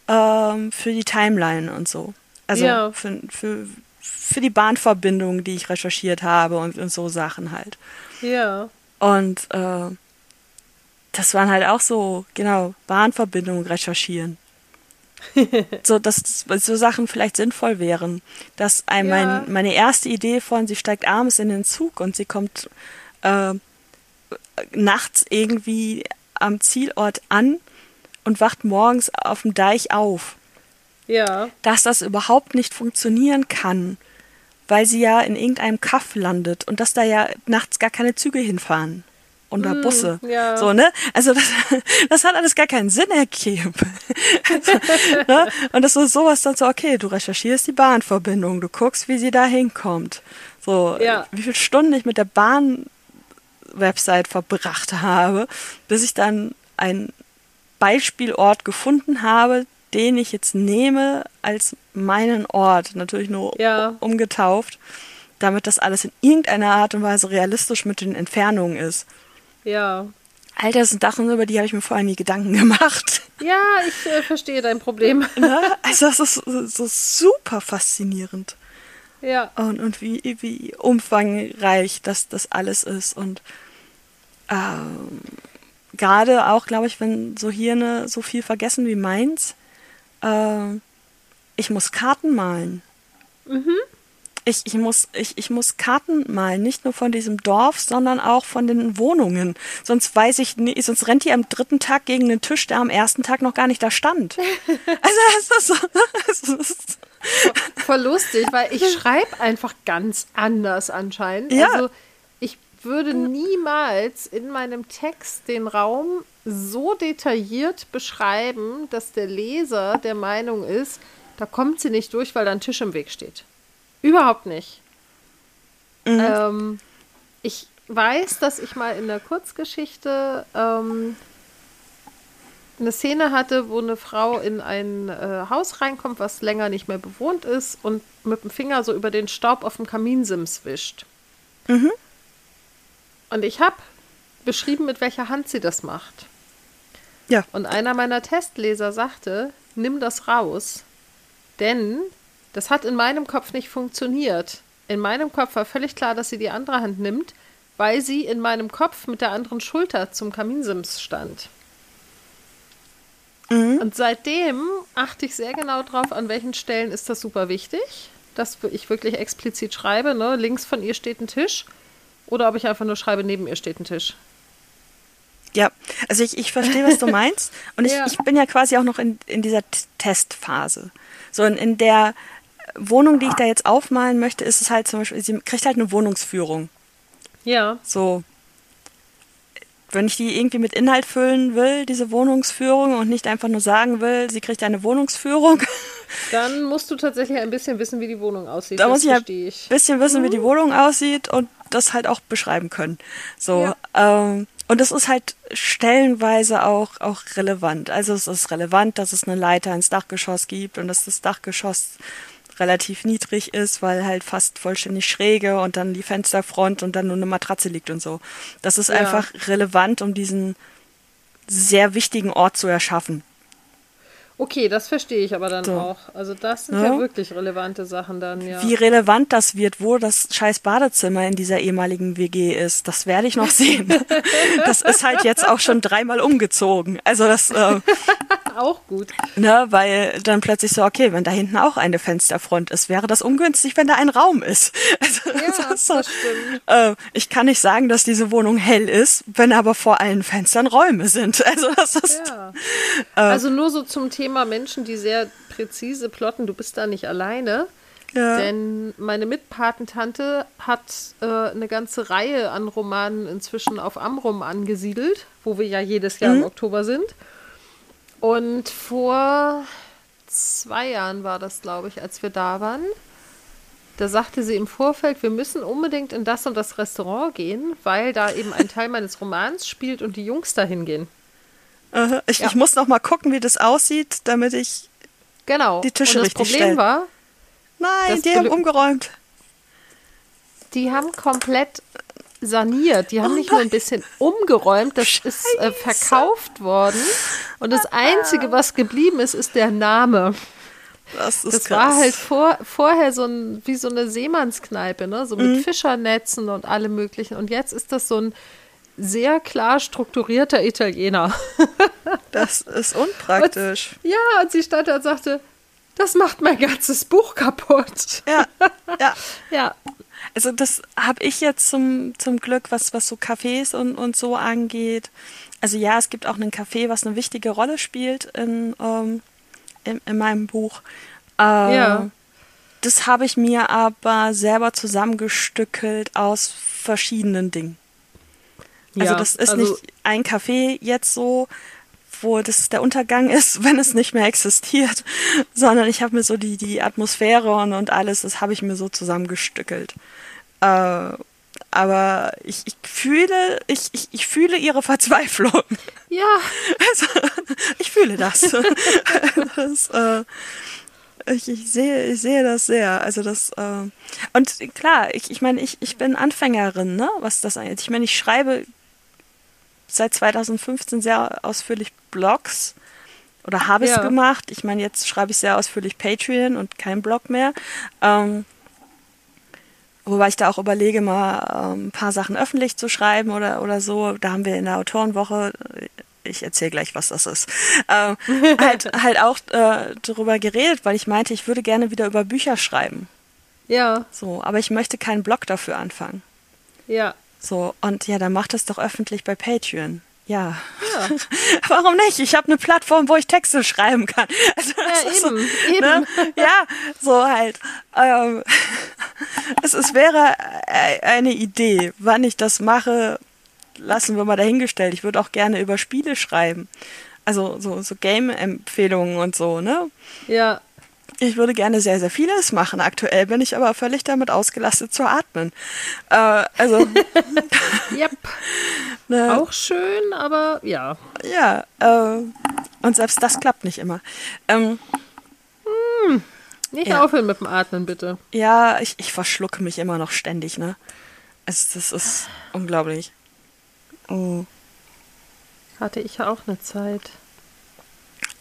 ähm, für die Timeline und so. Also ja. für, für, für die Bahnverbindung, die ich recherchiert habe und, und so Sachen halt. Ja. Und äh, das waren halt auch so, genau, Bahnverbindungen recherchieren. so, dass so Sachen vielleicht sinnvoll wären. Dass ein, ja. mein, meine erste Idee von, sie steigt abends in den Zug und sie kommt äh, nachts irgendwie am Zielort an und wacht morgens auf dem Deich auf. Ja. Dass das überhaupt nicht funktionieren kann, weil sie ja in irgendeinem Kaff landet und dass da ja nachts gar keine Züge hinfahren oder mm, Busse. Ja. So, ne? Also das, das hat alles gar keinen Sinn ergeben. also, ne? Und das ist sowas dann so, okay, du recherchierst die Bahnverbindung, du guckst, wie sie da hinkommt. So, ja. wie viele Stunden ich mit der Bahn-Website verbracht habe, bis ich dann ein Beispielort gefunden habe, den ich jetzt nehme als meinen Ort, natürlich nur ja. umgetauft, damit das alles in irgendeiner Art und Weise realistisch mit den Entfernungen ist. Ja. Alter, das sind Sachen, über die habe ich mir vorher nie Gedanken gemacht. Ja, ich äh, verstehe dein Problem. Ne? Also das ist so, so super faszinierend. Ja. Und, und wie, wie umfangreich das, das alles ist. Und ähm, gerade auch, glaube ich, wenn so Hirne so viel vergessen wie meins, äh, ich muss Karten malen. Mhm. Ich, ich, muss, ich, ich muss Karten malen, nicht nur von diesem Dorf, sondern auch von den Wohnungen. Sonst weiß ich nicht, sonst rennt die am dritten Tag gegen den Tisch, der am ersten Tag noch gar nicht da stand. Also das ist so. Das ist Voll lustig, weil ich schreibe einfach ganz anders anscheinend. Ja. Also würde niemals in meinem Text den Raum so detailliert beschreiben, dass der Leser der Meinung ist, da kommt sie nicht durch, weil da ein Tisch im Weg steht. Überhaupt nicht. Mhm. Ähm, ich weiß, dass ich mal in der Kurzgeschichte ähm, eine Szene hatte, wo eine Frau in ein äh, Haus reinkommt, was länger nicht mehr bewohnt ist und mit dem Finger so über den Staub auf dem Kaminsims wischt. Mhm. Und ich habe beschrieben, mit welcher Hand sie das macht. Ja. Und einer meiner Testleser sagte, nimm das raus, denn das hat in meinem Kopf nicht funktioniert. In meinem Kopf war völlig klar, dass sie die andere Hand nimmt, weil sie in meinem Kopf mit der anderen Schulter zum Kaminsims stand. Mhm. Und seitdem achte ich sehr genau drauf, an welchen Stellen ist das super wichtig, dass ich wirklich explizit schreibe, ne? links von ihr steht ein Tisch oder ob ich einfach nur schreibe, neben ihr steht ein Tisch. Ja, also ich, ich verstehe, was du meinst. Und ich, Ja. ich bin ja quasi auch noch in, in dieser T Testphase. So in, in der Wohnung, die ich da jetzt aufmalen möchte, ist es halt zum Beispiel, sie kriegt halt eine Wohnungsführung. Ja, So, wenn ich die irgendwie mit Inhalt füllen will, diese Wohnungsführung, und nicht einfach nur sagen will, sie kriegt eine Wohnungsführung, dann musst du tatsächlich ein bisschen wissen, wie die Wohnung aussieht. da das muss ich ja ein ich. bisschen wissen, wie die Wohnung aussieht und das halt auch beschreiben können. So, ähm, und das ist halt stellenweise auch, auch relevant. Also es ist relevant, dass es eine Leiter ins Dachgeschoss gibt und dass das Dachgeschoss relativ niedrig ist, weil halt fast vollständig schräge und dann die Fensterfront und dann nur eine Matratze liegt und so. Das ist Ja. einfach relevant, um diesen sehr wichtigen Ort zu erschaffen. Okay, das verstehe ich aber dann So. auch. Also das sind Ja. ja, wirklich relevante Sachen dann, ja. Wie relevant das wird, wo das scheiß Badezimmer in dieser ehemaligen WG ist, das werde ich noch sehen. das ist halt jetzt auch schon dreimal umgezogen. Also das, äh, auch gut. ne, weil dann plötzlich so, okay, wenn da hinten auch eine Fensterfront ist, wäre das ungünstig, wenn da ein Raum ist. Also, Ja, das ist so, das stimmt. äh, ich kann nicht sagen, dass diese Wohnung hell ist, wenn aber vor allen Fenstern Räume sind. Also das ist, Ja. Äh. Also nur so zum Thema Menschen, die sehr präzise plotten, du bist da nicht alleine. ja. Denn meine Mitpatentante hat äh, eine ganze Reihe an Romanen inzwischen auf Amrum angesiedelt, wo wir ja jedes Jahr im Oktober sind. Und vor zwei Jahren war das, glaube ich, als wir da waren. Da sagte sie im Vorfeld, wir müssen unbedingt in das und das Restaurant gehen, weil da eben ein Teil meines Romans spielt und die Jungs dahin gehen. Äh, ich, Ja. ich muss noch mal gucken, wie das aussieht, damit ich. Genau. Die Tische und das richtig Problem stellen. war, Nein, die haben umgeräumt. Die haben komplett saniert. Die haben Oh nicht nur ein bisschen umgeräumt, das ist äh, Scheiße. verkauft worden. Und das Einzige, was geblieben ist, ist der Name. Das ist Das krass. war halt vor, vorher so ein, wie so eine Seemannskneipe, ne? so Mhm. mit Fischernetzen und allem möglichen. Und jetzt ist das so ein sehr klar strukturierter Italiener. Das ist unpraktisch. ja, und sie stand da und sagte, das macht mein ganzes Buch kaputt. Ja, ja. Ja, Also das habe ich jetzt zum, zum Glück, was, was so Cafés und, und so angeht. Also ja, es gibt auch einen Café, was eine wichtige Rolle spielt in, ähm, in, in meinem Buch. Äh, Ja. Das habe ich mir aber selber zusammengestückelt aus verschiedenen Dingen. Also Ja, das ist also- nicht ein Café jetzt so, wo das der Untergang ist, wenn es nicht mehr existiert, sondern ich habe mir so die, die Atmosphäre und, und alles, das habe ich mir so zusammengestückelt. Äh, aber ich, ich fühle, ich, ich, ich fühle ihre Verzweiflung. ja, Also, ich fühle das. das äh, ich, ich, sehe, ich sehe das sehr. Also das äh, und klar, ich, ich meine, ich, ich bin Anfängerin, ne, was das angeht. Ich meine, ich schreibe seit 2015 sehr ausführlich Blogs oder habe es Ja. gemacht. Ich meine, jetzt schreibe ich sehr ausführlich Patreon und kein Blog mehr. Ähm, Wobei ich da auch überlege, mal ähm, ein paar Sachen öffentlich zu schreiben oder, oder so. Da haben wir in der Autorenwoche, äh, ich erzähle gleich, was das ist, ähm, halt, halt auch äh, darüber geredet, weil ich meinte, ich würde gerne wieder über Bücher schreiben. ja, So, aber ich möchte keinen Blog dafür anfangen. ja. So, und ja, dann mach das doch öffentlich bei Patreon. Ja. Ja. Warum nicht? Ich habe eine Plattform, wo ich Texte schreiben kann. Also, Ja, ist so, eben, eben. Ne? Ja, so halt. Ähm, es, es wäre äh, eine Idee, wann ich das mache, lassen wir mal dahingestellt. Ich würde auch gerne über Spiele schreiben. Also so, so Game-Empfehlungen und so, ne? Ja, Ich würde gerne sehr, sehr vieles machen. Aktuell bin ich aber völlig damit ausgelastet zu atmen. Äh, also, yep. ne, Auch schön, aber ja. ja, äh, und selbst das klappt nicht immer. Ähm, Nicht Ja. aufhören mit dem Atmen, bitte. ja, ich, ich verschlucke mich immer noch ständig, ne? Es, das ist unglaublich. Oh. Hatte ich ja auch eine Zeit.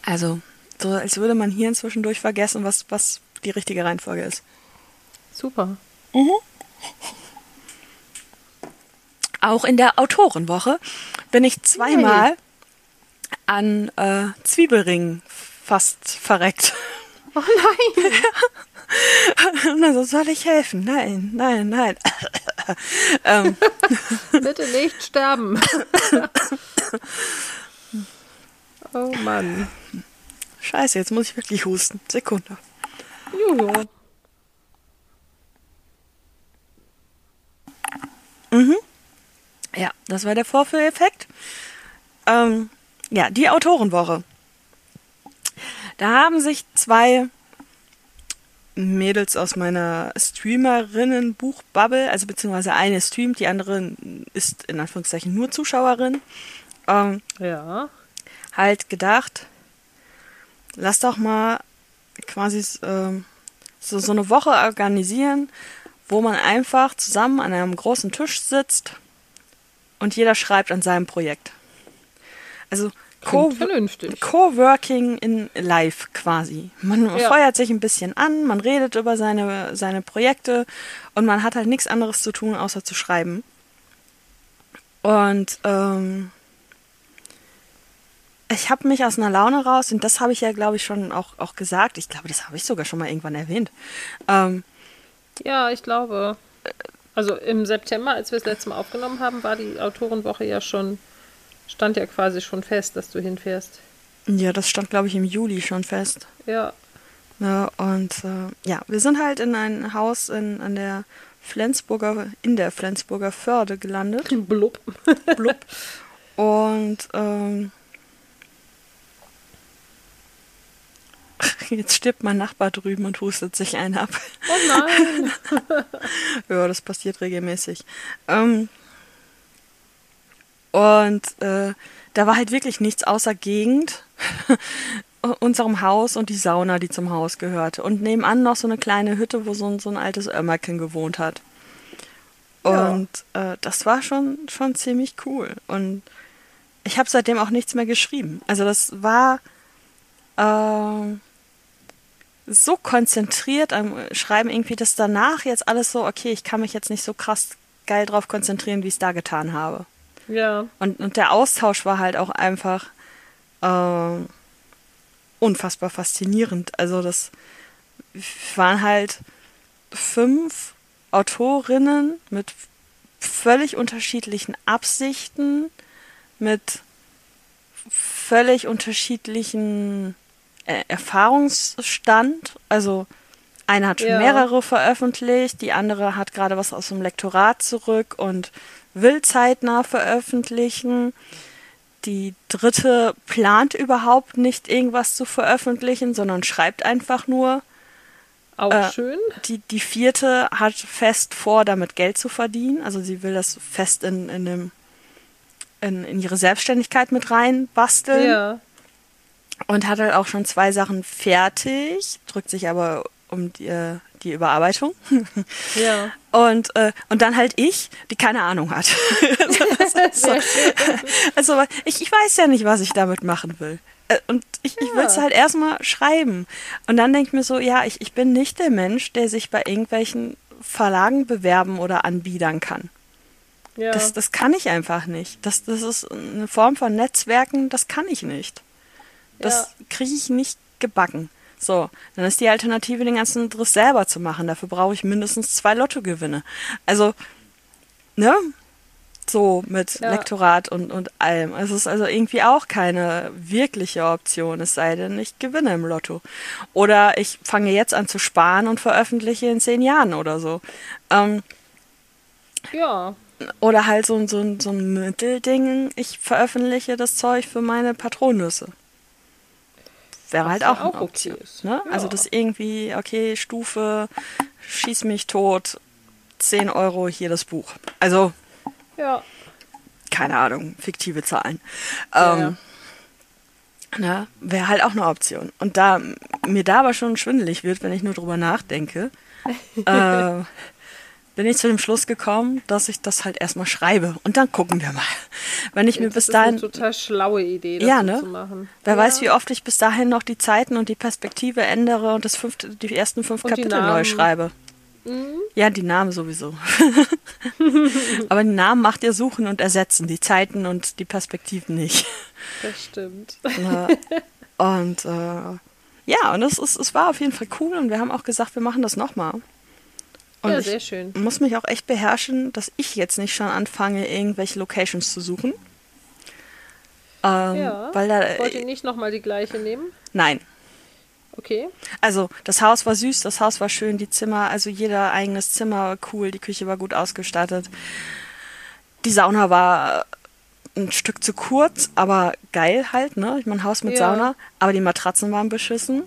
Also, so als würde man hier zwischendurch vergessen, was, was die richtige Reihenfolge ist. Super. Auch in der Autorenwoche bin ich zweimal an äh, Zwiebelringen fast verreckt. Oh nein. Und also soll ich helfen? Nein, nein, nein. ähm, Bitte nicht sterben. oh Mann. Scheiße, jetzt muss ich wirklich husten. Sekunde. Juhu. Mhm. Ja, das war der Vorführeffekt. Ähm, ja, die Autorenwoche. Da haben sich zwei Mädels aus meiner Streamerinnen-Buchbubble, also beziehungsweise eine streamt, die andere ist in Anführungszeichen nur Zuschauerin, ähm, Ja. halt gedacht, lass doch mal quasi ähm, so, so eine Woche organisieren, wo man einfach zusammen an einem großen Tisch sitzt und jeder schreibt an seinem Projekt. Also Co. Coworking in Live quasi. Man Ja. feuert sich ein bisschen an, man redet über seine, seine Projekte und man hat halt nichts anderes zu tun, außer zu schreiben. Und ähm, ich habe mich aus einer Laune raus, und das habe ich ja, glaube ich, schon auch, auch gesagt. Ich glaube, das habe ich sogar schon mal irgendwann erwähnt. Ähm, Ja, ich glaube. Also im September, als wir das letzte Mal aufgenommen haben, war die Autorenwoche ja schon, stand ja quasi schon fest, dass du hinfährst. ja, das stand, glaube ich, im Juli schon fest. Ja. Ne, und äh, ja, wir sind halt in ein Haus in, an der Flensburger, in der Flensburger Förde gelandet. Blub. Blub. Und ähm, jetzt stirbt mein Nachbar drüben und hustet sich einen ab. Oh nein. ja, das passiert regelmäßig. Ähm, und äh, da war halt wirklich nichts außer Gegend, unserem Haus und die Sauna, die zum Haus gehörte. Und nebenan noch so eine kleine Hütte, wo so ein, so ein altes Ömmerchen gewohnt hat. Ja. Und äh, das war schon, schon ziemlich cool. Und ich habe seitdem auch nichts mehr geschrieben. Also das war ähm, so konzentriert am Schreiben irgendwie, dass danach jetzt alles so, okay, ich kann mich jetzt nicht so krass geil drauf konzentrieren, wie ich es da getan habe. Ja. Und, und der Austausch war halt auch einfach ähm, unfassbar faszinierend. Also das waren halt fünf Autorinnen mit völlig unterschiedlichen Absichten, mit völlig unterschiedlichen äh, Erfahrungsstand. Also eine hat schon Ja. mehrere veröffentlicht, die andere hat gerade was aus dem Lektorat zurück und will zeitnah veröffentlichen. Die dritte plant überhaupt nicht irgendwas zu veröffentlichen, sondern schreibt einfach nur. Auch Äh, schön. Die, die vierte hat fest vor, damit Geld zu verdienen. Also sie will das fest in, in, dem, in, in ihre Selbstständigkeit mit rein basteln. Ja. Und hat halt auch schon zwei Sachen fertig, drückt sich aber um die, äh, die Überarbeitung. Ja. Und, äh, und dann halt ich, die keine Ahnung hat. so, also ich, ich weiß ja nicht, was ich damit machen will. Äh, Und ich, ich will es Ja. halt erstmal schreiben. Und dann denke ich mir so, ja, ich, ich bin nicht der Mensch, der sich bei irgendwelchen Verlagen bewerben oder anbiedern kann. Ja. Das, das kann ich einfach nicht. Das, das ist eine Form von Netzwerken, das kann ich nicht. Das kriege ich nicht gebacken. So, dann ist die Alternative, den ganzen Driss selber zu machen. Dafür brauche ich mindestens zwei Lottogewinne. Also, ne? So mit Ja. Lektorat und, und allem. Es ist also irgendwie auch keine wirkliche Option, es sei denn, ich gewinne im Lotto. Oder ich fange jetzt an zu sparen und veröffentliche in zehn Jahren oder so. Ähm, ja. oder halt so, ein- so, so ein Mittelding, ich veröffentliche das Zeug für meine Patronüsse. Wäre halt ja auch, eine auch okay Option. ist. Ne? Ja. Also das irgendwie, okay, Stufe, schieß mich tot, 10 Euro, hier das Buch. Also, Ja. keine Ahnung, fiktive Zahlen. Ja, Ähm, ne, Wäre halt auch eine Option. Und da mir da aber schon schwindelig wird, wenn ich nur drüber nachdenke, äh, bin ich zu dem Schluss gekommen, dass ich das halt erstmal schreibe. Und dann gucken wir mal. Wenn ich mir das bis ist eine dahin. total schlaue Idee, das Ja, ne? zu machen. Wer ja. weiß, wie oft ich bis dahin noch die Zeiten und die Perspektive ändere und das fünfte, die ersten fünf Und Kapitel neu Namen. Mhm. schreibe. Ja, die Namen sowieso. Aber die Namen macht ihr suchen und ersetzen, die Zeiten und die Perspektiven nicht. Das stimmt. Ja. Und äh, ja, und es, ist, es war auf jeden Fall cool und wir haben auch gesagt, wir machen das nochmal. Und ja, sehr schön. muss mich auch echt beherrschen, dass ich jetzt nicht schon anfange, irgendwelche Locations zu suchen. Ähm, Ja. Weil da, Wollt ihr nicht nochmal die gleiche nehmen? nein. Okay. Also, das Haus war süß, das Haus war schön, die Zimmer, also jeder eigenes Zimmer war cool, die Küche war gut ausgestattet. Die Sauna war ein Stück zu kurz, aber geil halt, ne? Ich meine, Haus mit Ja. Sauna, aber die Matratzen waren beschissen.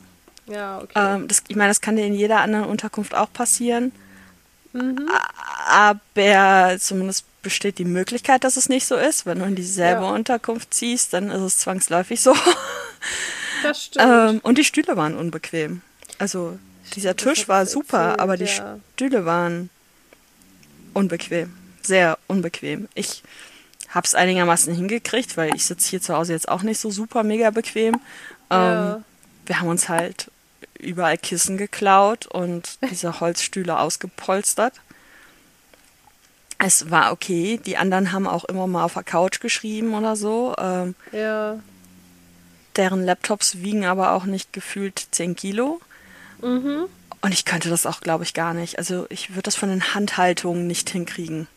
Ja, okay. Ähm, das, ich meine, das kann dir in jeder anderen Unterkunft auch passieren. Mhm. Aber zumindest besteht die Möglichkeit, dass es nicht so ist. Wenn du in dieselbe Ja. Unterkunft ziehst, dann ist es zwangsläufig so. das stimmt. ähm, und die Stühle waren unbequem. Also dieser Das Tisch war super, erzählt, aber die ja. Stühle waren unbequem. Sehr unbequem. Ich habe es einigermaßen hingekriegt, weil ich sitze hier zu Hause jetzt auch nicht so super mega bequem. Ja. Ähm, wir haben uns halt überall Kissen geklaut und diese Holzstühle ausgepolstert. Es war okay. Die anderen haben auch immer mal auf der Couch geschrieben oder so. Ähm, ja. deren Laptops wiegen aber auch nicht gefühlt 10 Kilo. Mhm. Und ich könnte das auch, glaube ich, gar nicht. Also ich würde das von den Handhaltungen nicht hinkriegen.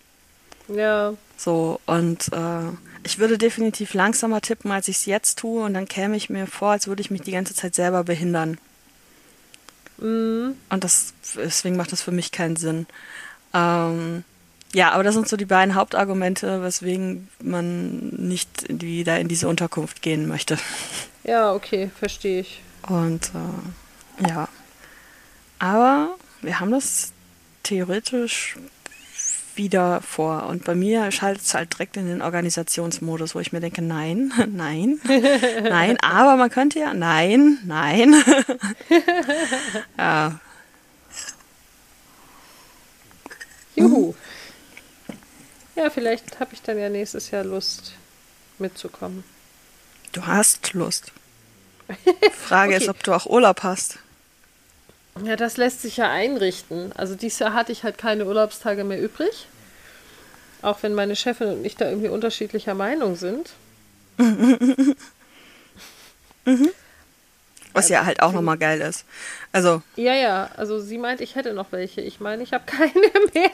Ja. So, und äh, ich würde definitiv langsamer tippen, als ich es jetzt tue. Und dann käme ich mir vor, als würde ich mich die ganze Zeit selber behindern. Mhm. Und das, deswegen macht das für mich keinen Sinn. Ähm, ja, aber das sind so die beiden Hauptargumente, weswegen man nicht wieder in diese Unterkunft gehen möchte. Ja, okay, verstehe ich. Und äh, ja. Aber wir haben das theoretisch wieder vor. Und bei mir schaltet es halt direkt in den Organisationsmodus, wo ich mir denke, nein, nein, nein, aber man könnte ja, nein, nein. ja, Juhu. Ja, vielleicht habe ich dann ja nächstes Jahr Lust mitzukommen. du hast Lust. Frage ist, Okay. ob du auch Urlaub hast. Ja, das lässt sich ja einrichten. Also dieses Jahr hatte ich halt keine Urlaubstage mehr übrig. Auch wenn meine Chefin und ich da irgendwie unterschiedlicher Meinung sind. Was ja halt auch nochmal geil ist. Also, Ja, ja, also sie meint, ich hätte noch welche. Ich meine, ich habe keine mehr.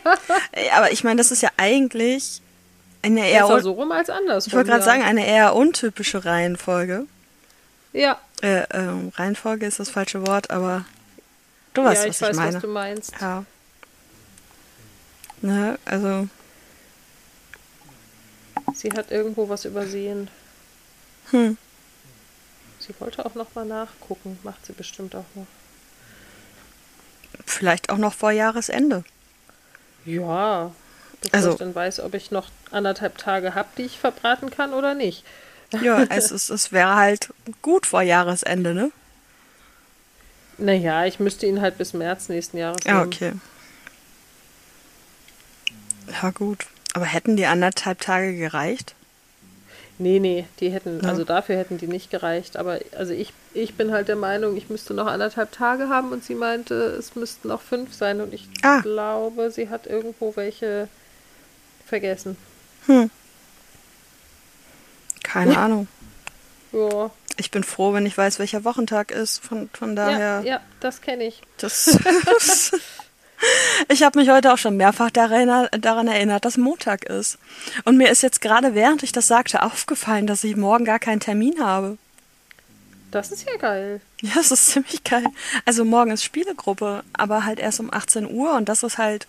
aber ich meine, das ist ja eigentlich eine eher, Besser so rum als anders. ich wollte gerade sagen, eine eher untypische Reihenfolge. Ja, Äh, ähm, Reihenfolge ist das falsche Wort, aber du weißt, ja, was ich weiß, ich meine. was du meinst. ja. Ne, also, Sie hat irgendwo was übersehen. hm. Sie wollte auch noch mal nachgucken. Macht sie bestimmt auch noch. vielleicht auch noch vor Jahresende. Ja, bevor Also- ich dann weiß, ob ich noch anderthalb Tage habe, die ich verbraten kann oder nicht. Ja, es, ist, es wäre halt gut vor Jahresende, ne? Naja, ich müsste ihn halt bis März nächsten Jahres Ja, nehmen. okay. Ja, gut. Aber hätten die anderthalb Tage gereicht? Nee, nee, die hätten, Ja. also dafür hätten die nicht gereicht. Aber also ich, ich bin halt der Meinung, ich müsste noch anderthalb Tage haben und sie meinte, es müssten noch fünf sein und ich Ah. glaube, sie hat irgendwo welche vergessen. Hm. Keine Ahnung. Ja, Ich bin froh, wenn ich weiß, welcher Wochentag ist. Von, von daher. ja, ja, das kenne ich. Das, ich habe mich heute auch schon mehrfach daran, daran erinnert, dass Montag ist. Und mir ist jetzt gerade, während ich das sagte, aufgefallen, dass ich morgen gar keinen Termin habe. Das ist ja geil. Ja, das ist ziemlich geil. Also morgen ist Spielegruppe, aber halt erst um 18 Uhr und das ist halt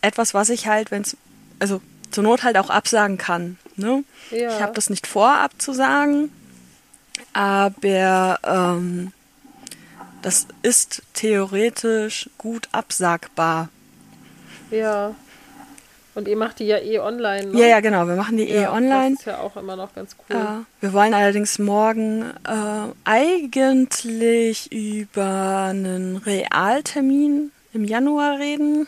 etwas, was ich halt, wenn es, also zur Not halt auch absagen kann. Ne? Ja. Ich habe das nicht vor, abzusagen, aber ähm, das ist theoretisch gut absagbar. Ja. Und ihr macht die ja eh online, ne? Ja, ja, genau. Wir machen die eh Ja, online. Das ist ja auch immer noch ganz cool. Ja, wir wollen allerdings morgen äh, eigentlich über einen Realtermin im Januar reden.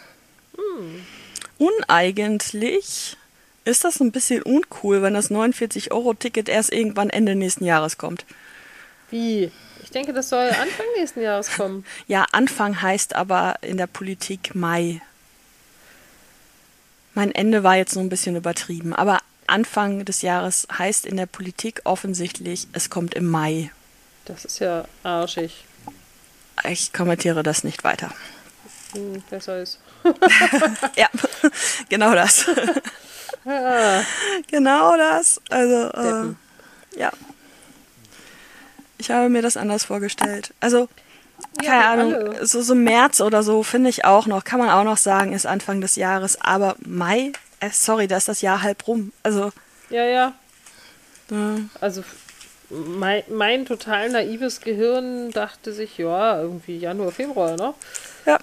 Uneigentlich ist das ein bisschen uncool, wenn das 49-Euro-Ticket erst irgendwann Ende nächsten Jahres kommt. Wie? Ich denke, das soll Anfang nächsten Jahres kommen. Ja, Anfang heißt aber in der Politik Mai. Mein Ende war jetzt so ein bisschen übertrieben, aber Anfang des Jahres heißt in der Politik offensichtlich, es kommt im Mai. Das ist ja arschig. Ich kommentiere das nicht weiter. Hm, besser ist. Ja, genau das. Genau das. Also, äh. Ja. Ich habe mir das anders vorgestellt. Also, Ja, keine wir Ahnung, alle. so, so März oder so finde ich auch noch, kann man auch noch sagen, ist Anfang des Jahres. Aber Mai, äh, sorry, da ist das Jahr halb rum. Also, Ja, ja. äh, Also mein, mein total naives Gehirn dachte sich, ja, irgendwie Januar, Februar, ne? ja.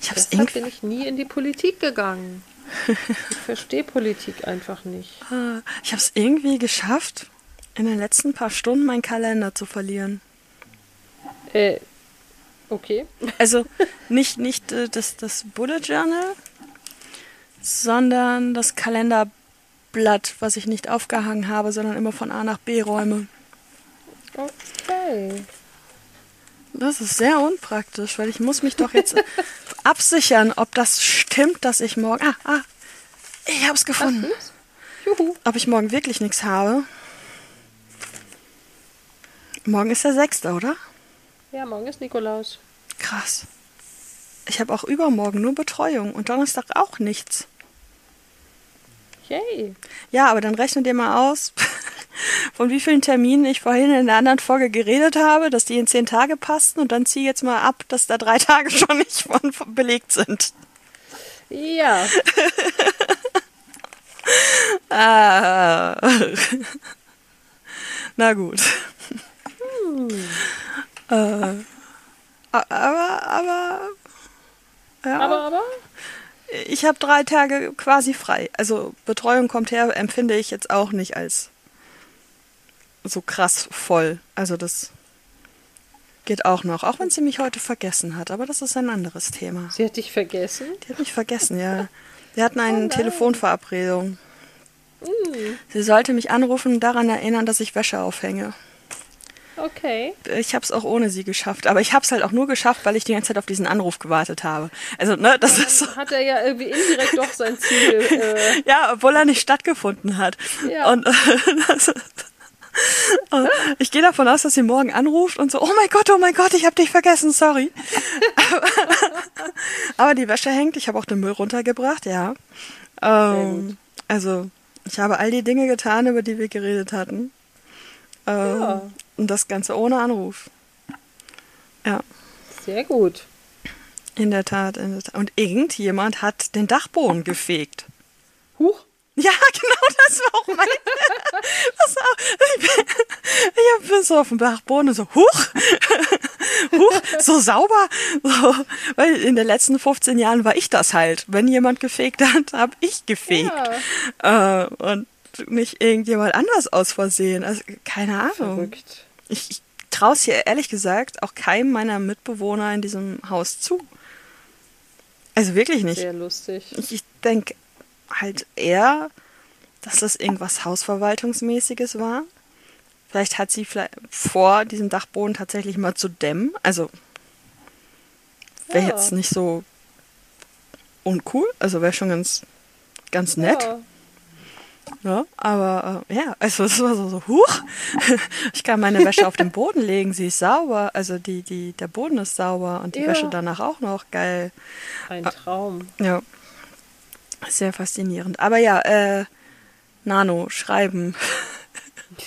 Ich habe es Deshalb irgendwie, bin ich nie in die Politik gegangen. Ich verstehe Politik einfach nicht. äh, ich habe es irgendwie geschafft, in den letzten paar Stunden meinen Kalender zu verlieren. Äh, okay. Also nicht, nicht äh, das, das Bullet Journal, sondern das Kalenderblatt, was ich nicht aufgehangen habe, sondern immer von A nach B räume. Okay. Das ist sehr unpraktisch, weil ich muss mich doch jetzt absichern, ob das stimmt, dass ich morgen... Ah, ah, ich habe es gefunden. Juhu. Ob ich morgen wirklich nichts habe. Morgen ist der sechste, oder? Ja, morgen ist Nikolaus. Krass. Ich habe auch übermorgen nur Betreuung und Donnerstag auch nichts. Yay. Ja, aber dann rechne dir mal aus, von wie vielen Terminen ich vorhin in der anderen Folge geredet habe, dass die in zehn Tage passten und dann zieh jetzt mal ab, dass da drei Tage schon nicht von, von belegt sind. Ja. Ah. Na gut. Äh, aber, aber, ja, Aber, aber. ich habe drei Tage quasi frei. Also Betreuung kommt her, empfinde ich jetzt auch nicht als so krass voll. Also das geht auch noch, auch wenn sie mich heute vergessen hat. Aber das ist ein anderes Thema. Sie hat dich vergessen. Die hat mich vergessen, ja. Wir hatten eine Oh. Telefonverabredung. Hm, Sie sollte mich anrufen und daran erinnern, dass ich Wäsche aufhänge. okay. Ich habe es auch ohne sie geschafft, aber ich habe es halt auch nur geschafft, weil ich die ganze Zeit auf diesen Anruf gewartet habe. Also, ne, das ist so. Hat er ja irgendwie indirekt doch sein Ziel. Äh, Ja, obwohl er nicht stattgefunden hat. Ja. Und äh, das, ich gehe davon aus, dass sie morgen anruft und so, oh mein Gott, oh mein Gott, ich habe dich vergessen, sorry. Aber die Wäsche hängt, ich habe auch den Müll runtergebracht, ja. Ähm, also, ich habe all die Dinge getan, über die wir geredet hatten. Ähm, Ja. Und das Ganze ohne Anruf. Ja. sehr gut. In der Tat, in der Tat. Und irgendjemand hat den Dachboden gefegt. Huch. Ja, genau, das war auch mein. Das war, ich bin, ich bin so auf dem Dachboden und so, huch, huch, so sauber. So, weil in den letzten 15 Jahren war ich das halt. Wenn jemand gefegt hat, habe ich gefegt. Äh, und nicht irgendjemand anders aus Versehen. Also, keine Ahnung. Verrückt. Ich, ich traue es hier ehrlich gesagt auch keinem meiner Mitbewohner in diesem Haus zu. Also wirklich nicht. Sehr lustig. Ich, ich denke halt eher, dass das irgendwas Hausverwaltungsmäßiges war. Vielleicht hat sie vielleicht vor, diesen Dachboden tatsächlich mal zu dämmen. Also wäre Ja. jetzt nicht so uncool. Also wäre schon ganz, ganz nett. Ja. Ja, aber äh, ja, also es war so, so huch. Ich kann meine Wäsche auf den Boden legen, sie ist sauber. Also die, die, der Boden ist sauber und die Ja. Wäsche danach auch noch. Geil. Ein Traum. Ja. Sehr faszinierend. Aber ja, äh, Nano, schreiben.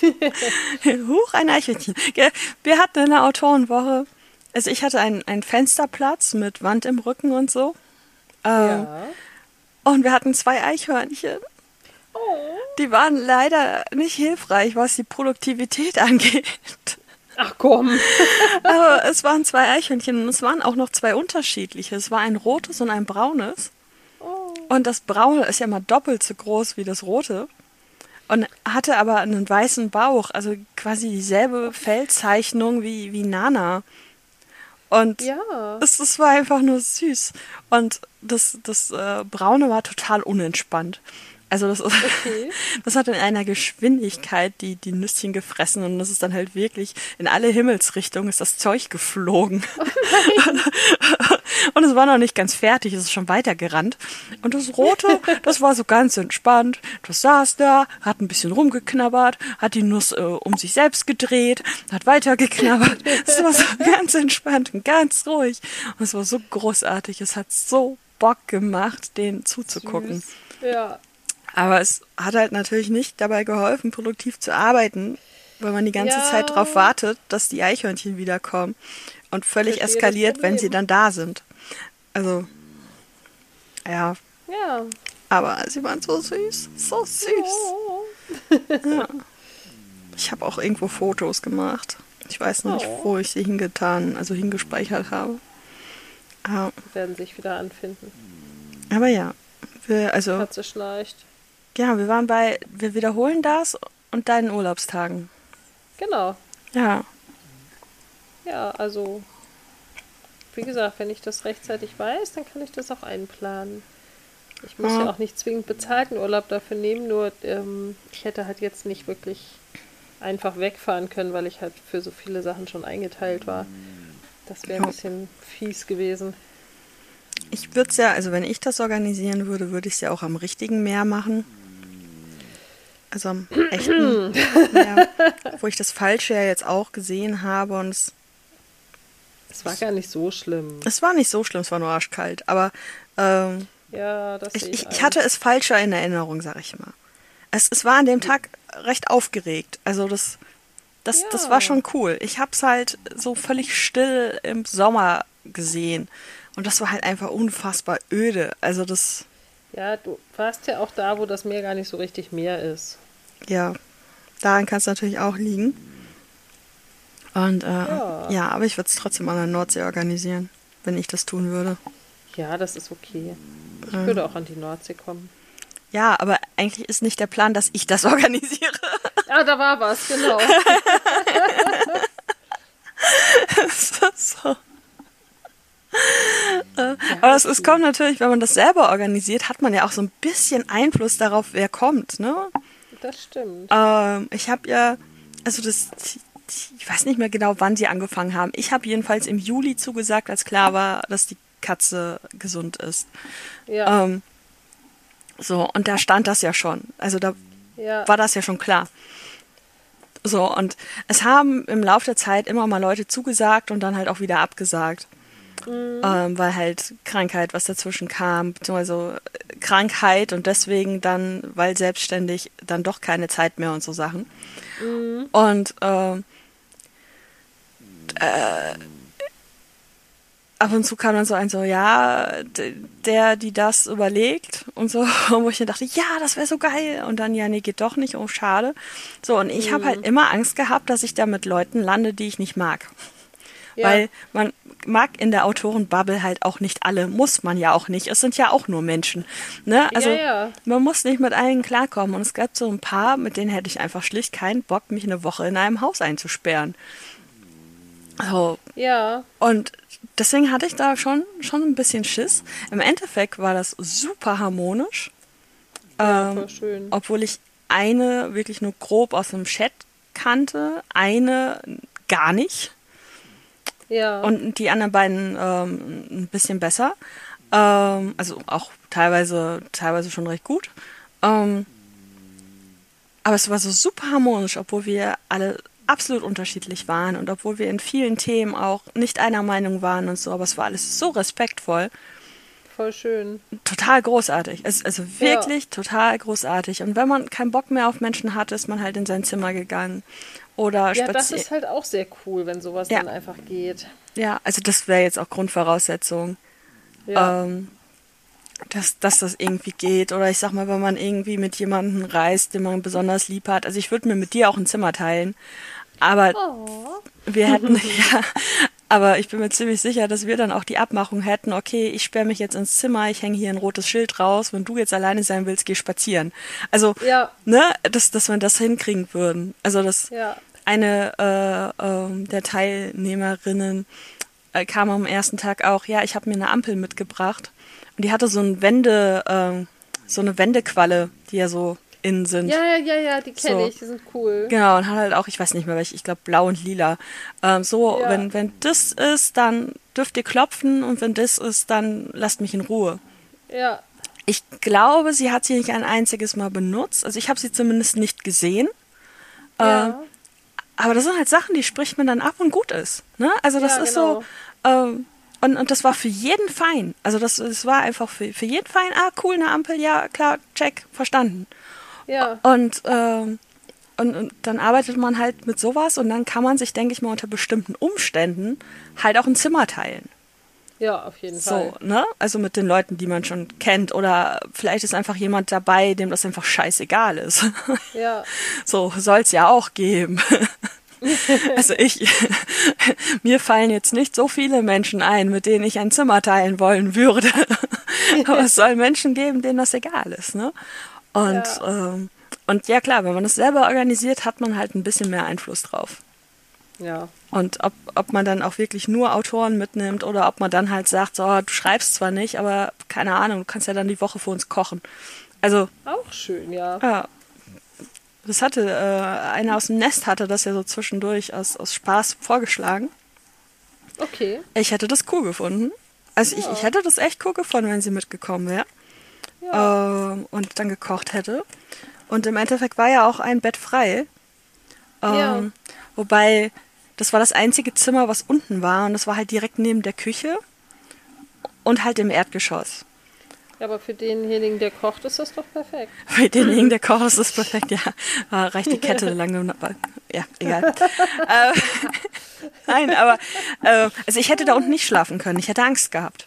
Huch, ein Eichhörnchen. Wir hatten in der Autorenwoche, also ich hatte einen, einen Fensterplatz mit Wand im Rücken und so. Ähm, Ja. Und wir hatten zwei Eichhörnchen. Oh. Die waren leider nicht hilfreich, was die Produktivität angeht. Ach komm. Aber es waren zwei Eichhörnchen und es waren auch noch zwei unterschiedliche. Es war ein rotes und ein braunes. Und das braune ist ja mal doppelt so groß wie das rote. Und hatte aber einen weißen Bauch, also quasi dieselbe Fellzeichnung wie, wie Nana. Und Ja. es, es war einfach nur süß. Und das, das äh, Braune war total unentspannt. Also das, Okay. das hat in einer Geschwindigkeit die, die Nüsschen gefressen und das ist dann halt wirklich in alle Himmelsrichtungen ist das Zeug geflogen. und es war noch nicht ganz fertig, es ist schon weitergerannt. Und das Rote, das war so ganz entspannt. Das saß da, hat ein bisschen rumgeknabbert, hat die Nuss äh, um sich selbst gedreht, hat weitergeknabbert. Es war so ganz entspannt und ganz ruhig. Und es war so großartig. Es hat so Bock gemacht, den zuzugucken. Süß. Ja. Aber es hat halt natürlich nicht dabei geholfen, produktiv zu arbeiten, weil man die ganze Ja. Zeit darauf wartet, dass die Eichhörnchen wiederkommen und völlig eskaliert, wenn sie dann da sind. Also, ja, Ja. aber sie waren so süß, so süß. Oh. Ich habe auch irgendwo Fotos gemacht. Ich weiß noch nicht, Oh. wo ich sie hingetan, also hingespeichert habe. Ah, Werden sich wieder anfinden. aber ja, wir, also Katze schnarcht. Ja, wir waren bei, wir wiederholen das und deinen Urlaubstagen. Genau. Ja, Ja, also. Wie gesagt, wenn ich das rechtzeitig weiß, dann kann ich das auch einplanen. Ich muss Ja. ja auch nicht zwingend bezahlten Urlaub dafür nehmen, nur ähm, ich hätte halt jetzt nicht wirklich einfach wegfahren können, weil ich halt für so viele Sachen schon eingeteilt war. Das wäre ein bisschen fies gewesen. ich würde es ja, also wenn ich das organisieren würde, würde ich es ja auch am richtigen Meer machen. Also am echten Meer, wo ich das Falsche ja jetzt auch gesehen habe und es, Es war gar nicht so schlimm. es war nicht so schlimm, es war nur arschkalt, aber ähm, Ja, das Ich, ich, ich hatte es falscher in Erinnerung, sag ich mal. Es, es war an dem Tag recht aufgeregt. Also das, das, das Ja. war schon cool. Ich hab's halt so völlig still im Sommer gesehen. Und das war halt einfach unfassbar öde. Also das, Ja, du warst ja auch da, wo das Meer gar nicht so richtig Meer ist. Ja, daran kann es natürlich auch liegen. Und äh, ja. Ja. aber ich würde es trotzdem an der Nordsee organisieren, wenn ich das tun würde. Ja, das ist okay. Ich würde auch an die Nordsee kommen. Ja, aber eigentlich ist nicht der Plan, dass ich das organisiere. Ah, da war was, genau. so. Äh, Aber es, es kommt natürlich, wenn man das selber organisiert, hat man ja auch so ein bisschen Einfluss darauf, wer kommt. Ne? Das stimmt. Ähm, ich habe ja, also das, ich weiß nicht mehr genau, wann sie angefangen haben. Ich habe jedenfalls im Juli zugesagt, als klar war, dass die Katze gesund ist. Ja, Ähm, so, und da stand das ja schon. Also da ja. war das ja schon klar. So, und es haben im Laufe der Zeit immer mal Leute zugesagt und dann halt auch wieder abgesagt. Ähm, weil halt Krankheit was dazwischen kam, beziehungsweise äh, Krankheit und deswegen dann, weil selbstständig, dann doch keine Zeit mehr und so Sachen. Und ähm, äh, ab und zu kam dann so ein so, ja, der, die das überlegt und so, wo ich dann dachte, ja, das wäre so geil. Und dann, ja, nee, geht doch nicht, oh, schade. So, und ich habe halt immer Angst gehabt, dass ich da mit Leuten lande, die ich nicht mag. Ja. Weil man mag in der Autorenbubble halt auch nicht alle, muss man ja auch nicht. Es sind ja auch nur Menschen. Ne? Also Ja, ja. man muss nicht mit allen klarkommen. Und es gab so ein paar, mit denen hätte ich einfach schlicht keinen Bock, mich eine Woche in einem Haus einzusperren. So, ja, und deswegen hatte ich da schon, schon ein bisschen Schiss. Im Endeffekt war das super harmonisch. ja, Ähm, schön. obwohl ich eine wirklich nur grob aus dem Chat kannte, eine gar nicht Ja, und die anderen beiden ähm, ein bisschen besser. Ähm, also auch teilweise, teilweise schon recht gut. Ähm, aber es war so super harmonisch, obwohl wir alle absolut unterschiedlich waren und obwohl wir in vielen Themen auch nicht einer Meinung waren und so, aber es war alles so respektvoll, voll schön. total großartig. Es, also wirklich total großartig. Und wenn man keinen Bock mehr auf Menschen hatte, ist man halt in sein Zimmer gegangen oder Ja, das ist halt auch sehr cool, wenn sowas Ja. dann einfach geht. Ja, also das wäre jetzt auch Grundvoraussetzung. Ja, ähm, dass, dass das irgendwie geht. Oder ich sag mal, wenn man irgendwie mit jemandem reist, den man besonders lieb hat. Also ich würde mir mit dir auch ein Zimmer teilen. Aber oh. wir hätten, ja, aber ich bin mir ziemlich sicher, dass wir dann auch die Abmachung hätten, okay, ich sperre mich jetzt ins Zimmer, ich hänge hier ein rotes Schild raus, wenn du jetzt alleine sein willst, geh spazieren. Also, Ja. ne, dass, dass wir das hinkriegen würden. Also das, Ja. Eine äh, ähm, der Teilnehmerinnen äh, kam am ersten Tag auch, ja, ich habe mir eine Ampel mitgebracht und die hatte so ein Wände, ähm, so eine Wendequalle, die ja so innen sind. Ja, ja, ja, ja, die kenne So. ich, die sind cool. Genau, und hat halt auch, ich weiß nicht mehr welche, ich glaube blau und lila. Ähm, so, Ja. wenn, wenn das ist, dann dürft ihr klopfen und wenn das ist, dann lasst mich in Ruhe. Ja, Ich glaube, sie hat sie nicht ein einziges Mal benutzt. Also ich habe sie zumindest nicht gesehen. ja. Aber das sind halt Sachen, die spricht man dann ab und gut ist. Ne? Also das Ja, ist genau. so, ähm, Und, und das war für jeden fein. Also das, das war einfach für, für jeden fein. Ah, cool, eine Ampel, ja, klar, check, verstanden. Ja. Und, ähm, und, und dann arbeitet man halt mit sowas und dann kann man sich, denke ich mal, unter bestimmten Umständen halt auch ein Zimmer teilen. Ja, auf jeden Fall. So, ne? Also mit den Leuten, die man schon kennt. Oder vielleicht ist einfach jemand dabei, dem das einfach scheißegal ist. Ja. So soll's ja auch geben. Also ich, mir fallen jetzt nicht so viele Menschen ein, mit denen ich ein Zimmer teilen wollen würde. Aber es soll Menschen geben, denen das egal ist, ne? Und, Ja. ähm, und ja klar, wenn man das selber organisiert, hat man halt ein bisschen mehr Einfluss drauf. Ja. Und ob, ob man dann auch wirklich nur Autoren mitnimmt oder ob man dann halt sagt, so, du schreibst zwar nicht, aber keine Ahnung, du kannst ja dann die Woche für uns kochen. Also, Auch schön, ja. ja. Das hatte, äh, einer aus dem Nest hatte das ja so zwischendurch aus, aus Spaß vorgeschlagen. Okay. Ich hätte das cool gefunden. Also ich, ich hätte das echt cool gefunden, wenn sie mitgekommen wäre. Ja. Ähm, und dann gekocht hätte. Und im Endeffekt war ja auch ein Bett frei. Ähm, Ja. Wobei, das war das einzige Zimmer, was unten war. Und das war halt direkt neben der Küche und halt im Erdgeschoss. Ja, aber für denjenigen, der kocht, ist das doch perfekt. Für denjenigen, der kocht, ist das perfekt. Ja, reicht die Kette lange. aber- Ja, egal. äh, nein, aber äh, also ich hätte da unten nicht schlafen können. Ich hätte Angst gehabt.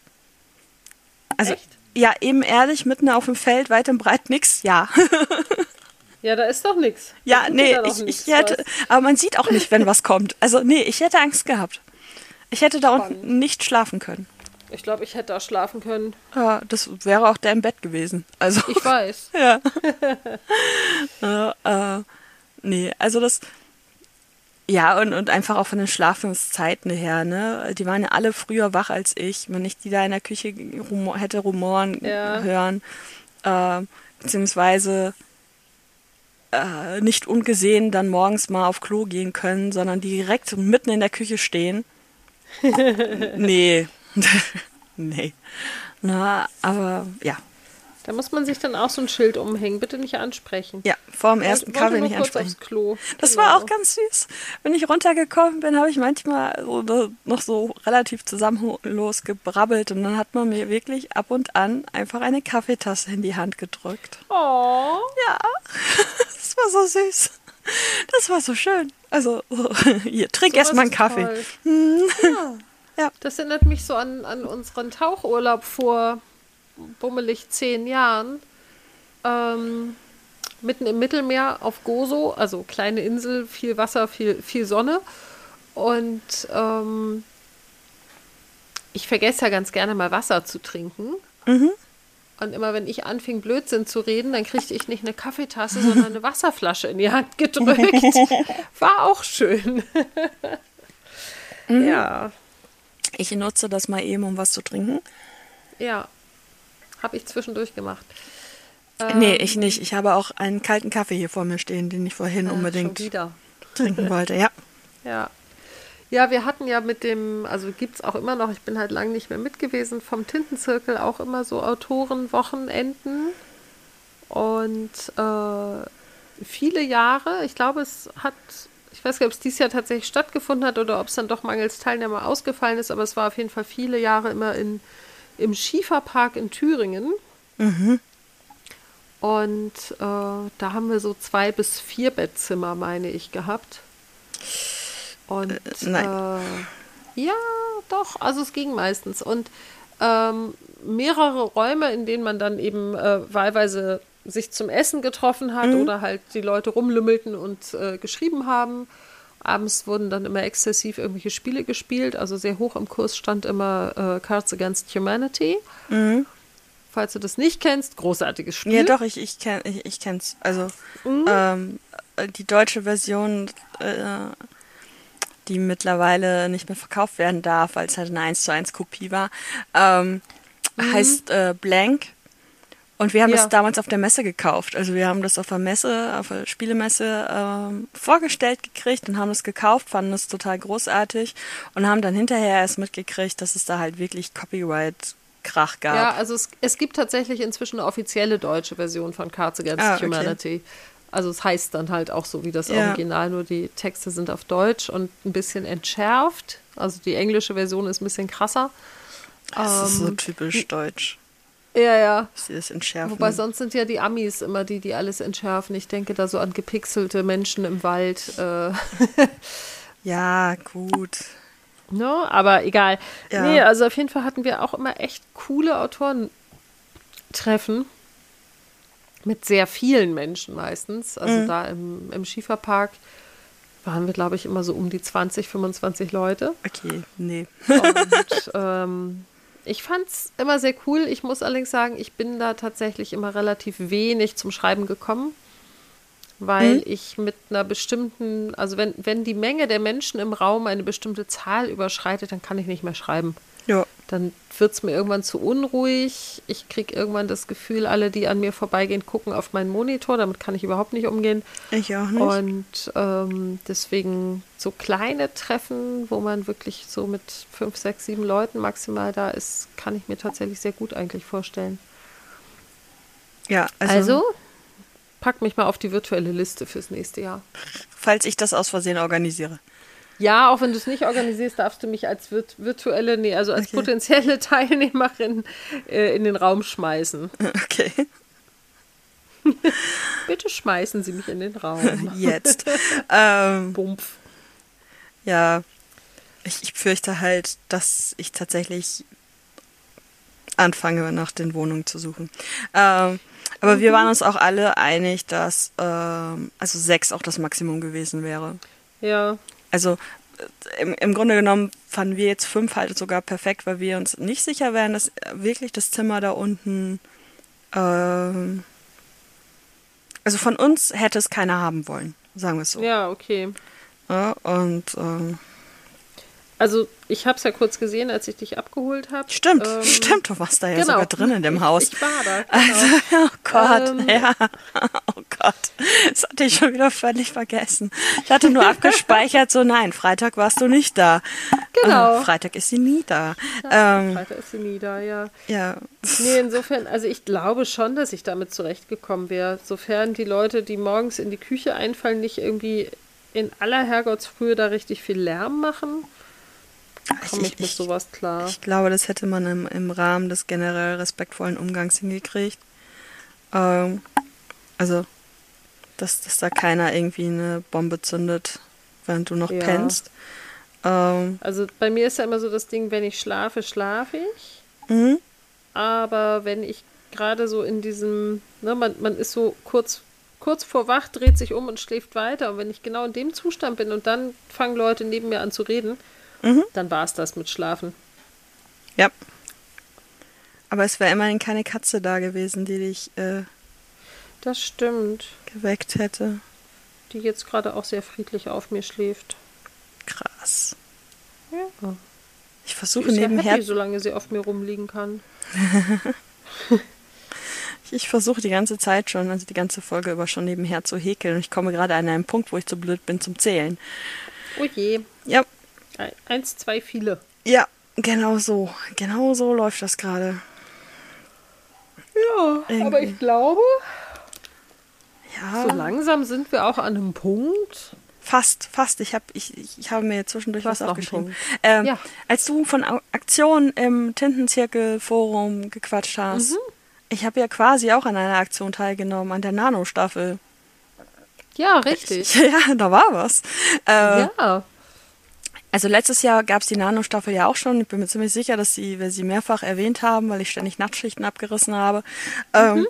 Also Echt? ja, eben ehrlich, mitten auf dem Feld, weit und breit nix. Ja, Ja, da ist doch nichts. ja, nee, ich, ich hätte, aber man sieht auch nicht, wenn was kommt. Also nee, ich hätte Angst gehabt. Ich hätte da unten Spannend. nicht schlafen können. Ich glaube, ich hätte da schlafen können. Ja, das wäre auch der im Bett gewesen. Also Ich weiß. Ja. äh, äh, nee, also das. Ja, und, und einfach auch von den Schlafenszeiten her, ne? Die waren ja alle früher wach als ich. Wenn ich die da in der Küche rumor, hätte rumoren Ja. hören, äh, beziehungsweise äh, nicht ungesehen dann morgens mal auf Klo gehen können, sondern direkt mitten in der Küche stehen. nee. nee. Na, aber ja. Da muss man sich dann auch so ein Schild umhängen. Bitte nicht ansprechen. Ja, vor dem ersten Kaffee nicht ansprechen. Das Genau. war auch ganz süß. Wenn ich runtergekommen bin, habe ich manchmal so, noch so relativ zusammenlos gebrabbelt und dann hat man mir wirklich ab und an einfach eine Kaffeetasse in die Hand gedrückt. Oh. Ja, das war so süß. Das war so schön. Also, so, hier, trink sowas erst mal einen Kaffee. toll. Ja. Ja. Das erinnert mich so an, an unseren Tauchurlaub vor bummelig zehn Jahren. Ähm, mitten im Mittelmeer auf Gozo, also kleine Insel, viel Wasser, viel, viel Sonne. Und ähm, ich vergesse ja ganz gerne mal Wasser zu trinken. Und immer wenn ich anfing, Blödsinn zu reden, dann kriegte ich nicht eine Kaffeetasse, sondern eine Wasserflasche in die Hand gedrückt. War auch schön. Ja, Ich nutze das mal eben, um was zu trinken. ja. Habe ich zwischendurch gemacht. nee, ich nicht. Ich habe auch einen kalten Kaffee hier vor mir stehen, den ich vorhin Ach, unbedingt trinken wollte. Ja. Ja. Ja, wir hatten ja mit dem, also gibt es auch immer noch, ich bin halt lange nicht mehr mit gewesen, vom Tintenzirkel auch immer so Autorenwochenenden. Und äh, viele Jahre, ich glaube, es hat, ich weiß gar nicht, ob es dieses Jahr tatsächlich stattgefunden hat oder ob es dann doch mangels Teilnehmer ausgefallen ist, aber es war auf jeden Fall viele Jahre immer in, im Schieferpark in Thüringen. Und äh, da haben wir so zwei bis vier Bettzimmer, meine ich, gehabt. Und nein. Äh, ja, doch, also es ging meistens. Und ähm, mehrere Räume, in denen man dann eben äh, wahlweise sich zum Essen getroffen hat oder halt die Leute rumlümmelten und äh, geschrieben haben. Abends wurden dann immer exzessiv irgendwelche Spiele gespielt. Also sehr hoch im Kurs stand immer äh, Cards Against Humanity. Falls du das nicht kennst, großartiges Spiel. Ja, doch, ich, ich, kenn, ich, ich kenn's. Also ähm, die deutsche Version, äh, die mittlerweile nicht mehr verkauft werden darf, weil es halt eine 1 zu 1 Kopie war, ähm, heißt äh, Blank. Und wir haben Ja. das damals auf der Messe gekauft. Also wir haben das auf der Messe, auf der Spielemesse ähm, vorgestellt gekriegt und haben es gekauft, fanden es total großartig und haben dann hinterher erst mitgekriegt, dass es da halt wirklich Copyright-Krach gab. Ja, also es, es gibt tatsächlich inzwischen eine offizielle deutsche Version von Cards Against Ah, okay. Humanity. Also es heißt dann halt auch so wie das Ja. Original, nur die Texte sind auf Deutsch und ein bisschen entschärft. Also die englische Version ist ein bisschen krasser. Das ist so Ähm, typisch deutsch. Ja, ja. dass Sie das entschärfen. Wobei sonst sind ja die Amis immer die, die alles entschärfen. Ich denke da so an gepixelte Menschen im Wald. Äh, ja, gut. ne? Aber egal. Ja. Nee, also auf jeden Fall hatten wir auch immer echt coole Autorentreffen. Mit sehr vielen Menschen meistens. Also Mhm. da im, im Schieferpark waren wir, glaube ich, immer so um die 20, 25 Leute. Okay, nee. Und ähm, ich fand es immer sehr cool. Ich muss allerdings sagen, ich bin da tatsächlich immer relativ wenig zum Schreiben gekommen, weil Mhm. ich mit einer bestimmten, also wenn, wenn die Menge der Menschen im Raum eine bestimmte Zahl überschreitet, dann kann ich nicht mehr schreiben. Ja. Dann wird es mir irgendwann zu unruhig. Ich kriege irgendwann das Gefühl, alle, die an mir vorbeigehen, gucken auf meinen Monitor. Damit kann ich überhaupt nicht umgehen. Ich auch nicht. Und ähm, deswegen so kleine Treffen, wo man wirklich so mit fünf, sechs, sieben Leuten maximal da ist, kann ich mir tatsächlich sehr gut eigentlich vorstellen. ja, also, Also, pack mich mal auf die virtuelle Liste fürs nächste Jahr. falls ich das aus Versehen organisiere. Ja, auch wenn du es nicht organisierst, darfst du mich als virt virtuelle, nee, also als Okay. potenzielle Teilnehmerin äh, in den Raum schmeißen. Okay, Bitte schmeißen Sie mich in den Raum. jetzt. ähm, Bumpf. ja, ich, ich fürchte halt, dass ich tatsächlich anfange, nach den Wohnungen zu suchen. Ähm, aber wir waren uns auch alle einig, dass ähm, also sechs auch das Maximum gewesen wäre. Ja, Also äh, im, im Grunde genommen fanden wir jetzt fünf halt sogar perfekt, weil wir uns nicht sicher wären, dass äh, wirklich das Zimmer da unten. Ähm, also von uns hätte es keiner haben wollen, sagen wir es so. ja, okay. Ja, und ähm, Also, ich habe es ja kurz gesehen, als ich dich abgeholt habe. stimmt, Ähm, stimmt, du warst da ja genau. sogar drin in dem Haus. Ich war da. Genau. Also, oh Gott, Ähm. ja. Oh Gott. Das hatte ich schon wieder völlig vergessen. Ich hatte nur abgespeichert, so nein, Freitag warst du nicht da. Genau. Äh, Freitag ist sie nie da. Ja, Ähm, Freitag ist sie nie da, ja. ja. Nee, insofern, also ich glaube schon, dass ich damit zurechtgekommen wäre. Sofern die Leute, die morgens in die Küche einfallen, nicht irgendwie in aller Herrgottsfrühe da richtig viel Lärm machen, komme ich, Ich- mit sowas klar. Ich glaube, das hätte man im, im Rahmen des generell respektvollen Umgangs hingekriegt. Ähm, also, dass, dass da keiner irgendwie eine Bombe zündet, während du noch Ja. pennst. Ähm, also bei mir ist ja immer so das Ding, wenn ich schlafe, schlafe ich. mhm. Aber wenn ich gerade so in diesem, ne, man, man ist so kurz, kurz vor wach, dreht sich um und schläft weiter. Und wenn ich genau in dem Zustand bin und dann fangen Leute neben mir an zu reden, Mhm. dann war es das mit Schlafen. Ja. Aber es wäre immerhin keine Katze da gewesen, die dich äh, Das stimmt. geweckt hätte. Die jetzt gerade auch sehr friedlich auf mir schläft. Krass. Ja. Ich versuche ist ja nebenher, happy, solange sie auf mir rumliegen kann. ich versuche die ganze Zeit schon, also die ganze Folge über schon nebenher zu häkeln. Und ich komme gerade an einen Punkt, wo ich zu blöd bin zum Zählen. Oh je. Ja, Eins, zwei, viele. ja, genau so. Genau so läuft das gerade. Ja, Irgendwie. aber ich glaube, Ja, so langsam sind wir auch an einem Punkt. fast, fast. Ich habe ich, ich, ich habe mir zwischendurch Du was aufgeschrieben. Ähm, Ja. Als du von Aktionen im Tintenzirkel-Forum gequatscht hast, Mhm. ich habe ja quasi auch an einer Aktion teilgenommen, an der Nano-Staffel. Ja, richtig. Ja, da war was. Äh, Ja. Also letztes Jahr gab es die Nano-Staffel ja auch schon. Ich bin mir ziemlich sicher, dass sie, wir sie mehrfach erwähnt haben, weil ich ständig Nachtschichten abgerissen habe. Ähm,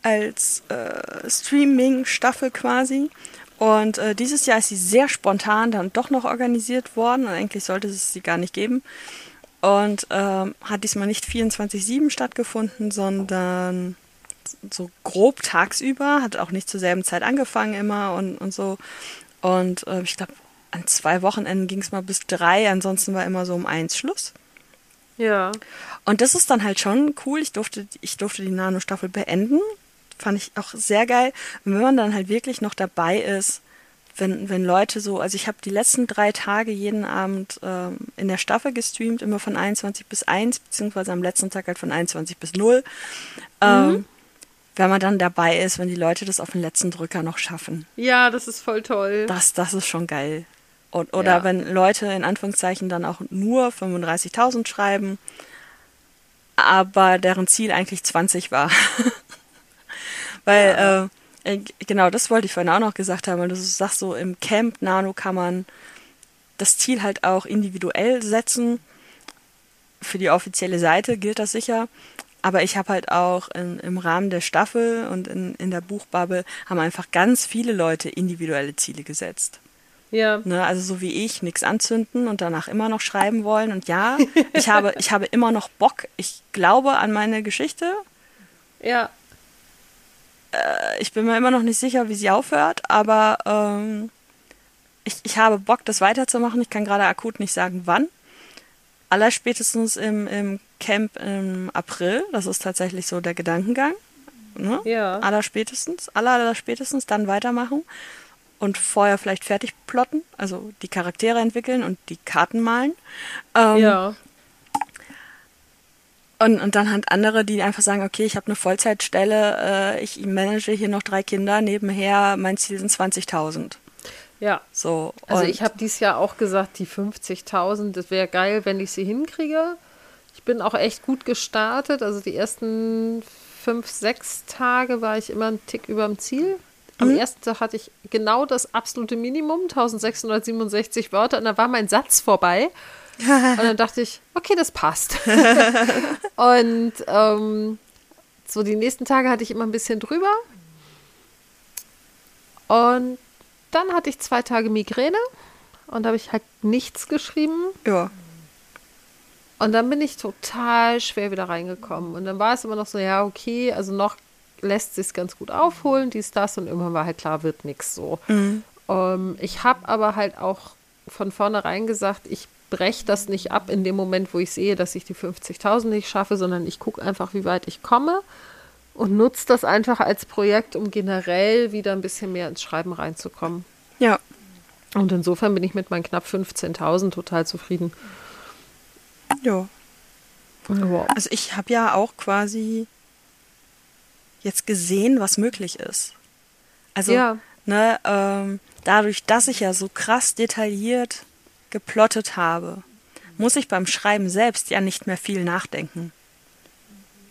als äh, Streaming-Staffel quasi. Und äh, dieses Jahr ist sie sehr spontan dann doch noch organisiert worden. Und eigentlich sollte es sie gar nicht geben. Und ähm, hat diesmal nicht 24-7 stattgefunden, sondern so grob tagsüber. Hat auch nicht zur selben Zeit angefangen immer und, und so. Und äh, ich glaube, an zwei Wochenenden ging es mal bis drei. Ansonsten war immer so um eins Schluss. Ja. Und das ist dann halt schon cool. Ich durfte, ich durfte die Nano-Staffel beenden. Fand ich auch sehr geil. Und wenn man dann halt wirklich noch dabei ist, wenn, wenn Leute so, also ich habe die letzten drei Tage jeden Abend ähm, in der Staffel gestreamt, immer von 21 bis 1, beziehungsweise am letzten Tag halt von 21 bis 0. Ähm, wenn man dann dabei ist, wenn die Leute das auf den letzten Drücker noch schaffen. Ja, das ist voll toll. Das, das ist schon geil. Und, oder Ja. wenn Leute in Anführungszeichen dann auch nur 35.000 schreiben, aber deren Ziel eigentlich 20 war. Weil, ja. äh, äh, genau, das wollte ich vorhin auch noch gesagt haben, weil du sagst so, im Camp Nano kann man das Ziel halt auch individuell setzen. Für die offizielle Seite gilt das sicher. Aber ich habe halt auch in, im Rahmen der Staffel und in, in der Buchbubble haben einfach ganz viele Leute individuelle Ziele gesetzt. Ja. Ne, also so wie ich, nichts anzünden und danach immer noch schreiben wollen. Und ja, ich habe, ich habe immer noch Bock. Ich glaube an meine Geschichte. Ja. Äh, ich bin mir immer noch nicht sicher, wie sie aufhört, aber ähm, ich, ich habe Bock, das weiterzumachen. Ich kann gerade akut nicht sagen, wann. Allerspätestens im, im Camp im April. Das ist tatsächlich so der Gedankengang. Ne? Ja. Allerspätestens, aller, allerspätestens dann weitermachen und vorher vielleicht fertig plotten, also die Charaktere entwickeln und die Karten malen. Ähm, ja. Und, und dann halt andere, die einfach sagen, okay, ich habe eine Vollzeitstelle, äh, ich manage hier noch drei Kinder, nebenher mein Ziel sind 20.000. Ja. So. Also ich habe dieses Jahr auch gesagt, die 50.000, das wäre geil, wenn ich sie hinkriege. Ich bin auch echt gut gestartet. Also die ersten fünf, sechs Tage war ich immer einen Tick über dem Ziel. Am mhm. ersten Tag hatte ich genau das absolute Minimum, 1667 Wörter, und da war mein Satz vorbei. und dann dachte ich, okay, das passt. und ähm, so die nächsten Tage hatte ich immer ein bisschen drüber. Und dann hatte ich zwei Tage Migräne und da habe ich halt nichts geschrieben. Ja. Und dann bin ich total schwer wieder reingekommen. Und dann war es immer noch so, ja, okay, also noch lässt sich ganz gut aufholen, dies, das und irgendwann war halt klar, wird nichts so. Mhm. Ähm, ich habe aber halt auch von vornherein gesagt, ich breche das nicht ab in dem Moment, wo ich sehe, dass ich die 50.000 nicht schaffe, sondern ich gucke einfach, wie weit ich komme und nutze das einfach als Projekt, um generell wieder ein bisschen mehr ins Schreiben reinzukommen. Ja. Und insofern bin ich mit meinen knapp 15.000 total zufrieden. Ja. Wow. Also ich habe ja auch quasi jetzt gesehen, was möglich ist. Also, ja. ne, ähm, dadurch, dass ich ja so krass detailliert geplottet habe, muss ich beim Schreiben selbst ja nicht mehr viel nachdenken.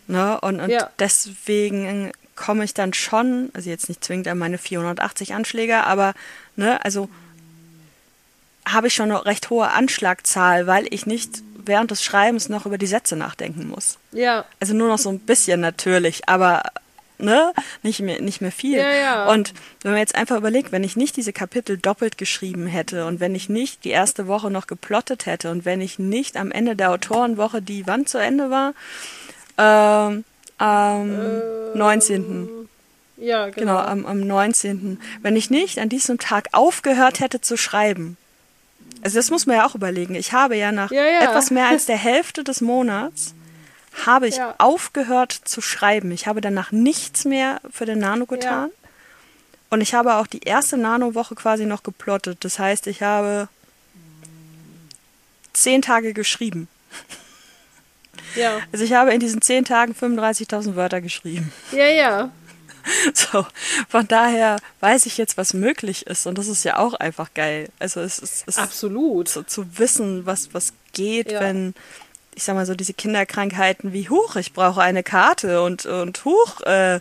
Ne? Und, und ja. deswegen komme ich dann schon, also jetzt nicht zwingend an meine 480 Anschläge, aber ne, also habe ich schon eine recht hohe Anschlagzahl, weil ich nicht während des Schreibens noch über die Sätze nachdenken muss. Ja. Also nur noch so ein bisschen natürlich, aber ne, nicht mehr, nicht mehr viel. Ja, ja. Und wenn man jetzt einfach überlegt, wenn ich nicht diese Kapitel doppelt geschrieben hätte und wenn ich nicht die erste Woche noch geplottet hätte und wenn ich nicht am Ende der Autorenwoche, die wann zu Ende war, ähm, am äh, 19. Ja, genau. Genau, am, am 19. Wenn ich nicht an diesem Tag aufgehört hätte zu schreiben, also das muss man ja auch überlegen. Ich habe ja nach ja, ja. etwas mehr als der Hälfte des Monats habe ich ja. aufgehört zu schreiben. Ich habe danach nichts mehr für den Nano getan. Ja. Und ich habe auch die erste Nano-Woche quasi noch geplottet. Das heißt, ich habe zehn Tage geschrieben. Ja. Also ich habe in diesen zehn Tagen 35.000 Wörter geschrieben. Ja, ja. So, von daher weiß ich jetzt, was möglich ist und das ist ja auch einfach geil. Also es ist, absolut zu, zu wissen, was was geht, ja. wenn ich sag mal so diese Kinderkrankheiten wie Huch, ich brauche eine Karte und und Huch, äh,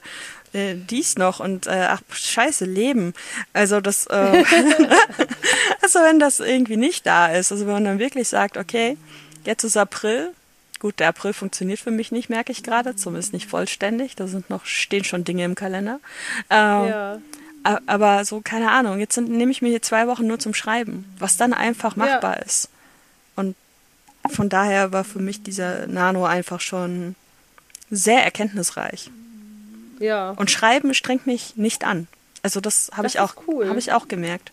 äh, dies noch und äh, ach scheiße Leben. Also das, äh, also wenn das irgendwie nicht da ist, also wenn man dann wirklich sagt, okay, jetzt ist April, gut, der April funktioniert für mich nicht, merke ich gerade, zumindest nicht vollständig. Da sind noch stehen schon Dinge im Kalender. Ähm, ja. Aber so keine Ahnung. Jetzt sind, nehme ich mir hier zwei Wochen nur zum Schreiben, was dann einfach machbar ja. ist. Von daher war für mich dieser Nano einfach schon sehr erkenntnisreich. Ja. Und Schreiben strengt mich nicht an. Also das habe ich auch cool. habe ich auch gemerkt.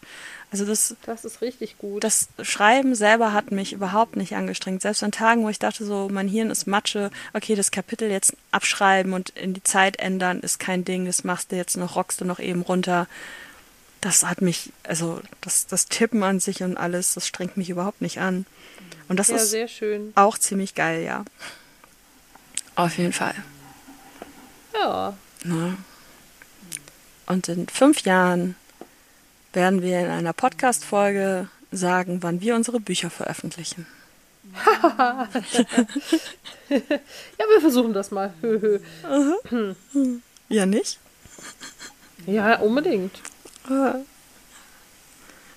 Also das Das ist richtig gut. Das Schreiben selber hat mich überhaupt nicht angestrengt. Selbst an Tagen, wo ich dachte so, mein Hirn ist Matsche, okay, das Kapitel jetzt abschreiben und in die Zeit ändern ist kein Ding, das machst du jetzt noch, rockst du noch eben runter. Das hat mich, also das, das Tippen an sich und alles, das strengt mich überhaupt nicht an. Und das ja, ist auch ziemlich geil, ja. Auf jeden Fall. Ja. Ne? Und in fünf Jahren werden wir in einer Podcast-Folge sagen, wann wir unsere Bücher veröffentlichen. ja, wir versuchen das mal. Ja, nicht? ja, unbedingt.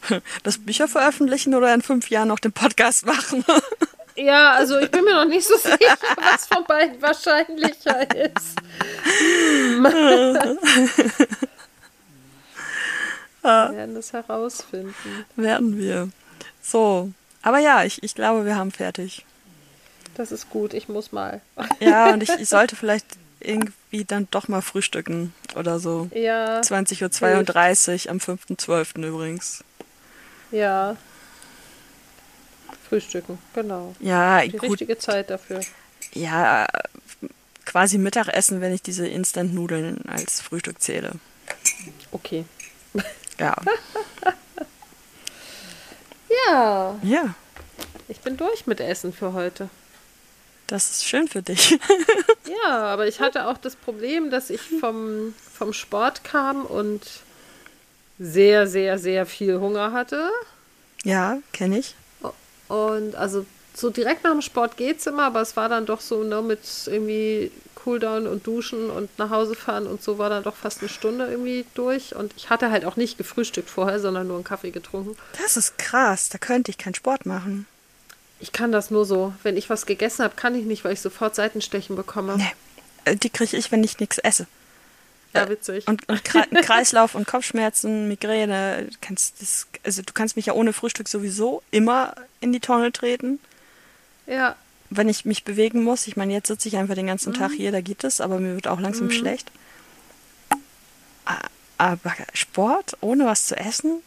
Das Bücher veröffentlichen oder in fünf Jahren noch den Podcast machen? Ja, also ich bin mir noch nicht so sicher, was von beiden wahrscheinlicher ist. Wir werden das herausfinden. Werden wir. So. Aber ja, ich, ich glaube, wir haben fertig. Das ist gut, ich muss mal. Ja, und ich, ich sollte vielleicht irgendwie dann doch mal frühstücken oder so. Ja, 20.32 Uhr am 5.12. übrigens. Ja. Frühstücken, genau. Ja, Die gut. richtige Zeit dafür. Ja, quasi Mittagessen, wenn ich diese Instant-Nudeln als Frühstück zähle. Okay. Ja. Ja, Ja, ich bin durch mit Essen für heute. das ist schön für dich. Ja, aber ich hatte auch das Problem, dass ich vom, vom Sport kam und sehr, sehr, sehr viel Hunger hatte. ja, kenne ich. Und also so direkt nach dem Sport geht's immer, aber es war dann doch so ne, mit irgendwie Cooldown und Duschen und nach Hause fahren und so war dann doch fast eine Stunde irgendwie durch. Und ich hatte halt auch nicht gefrühstückt vorher, sondern nur einen Kaffee getrunken. Das ist krass, da könnte ich keinen Sport machen. Ich kann das nur so. Wenn ich was gegessen habe, kann ich nicht, weil ich sofort Seitenstechen bekomme. Nee, äh, die kriege ich, wenn ich nichts esse. Ja, witzig. Und, und Kre Kreislauf und Kopfschmerzen, Migräne, du kannst das, also du kannst mich ja ohne Frühstück sowieso immer in die Tonne treten. ja, Wenn ich mich bewegen muss, ich meine, jetzt sitze ich einfach den ganzen Tag hier, da geht es, aber mir wird auch langsam schlecht. A- Aber Sport ohne was zu essen?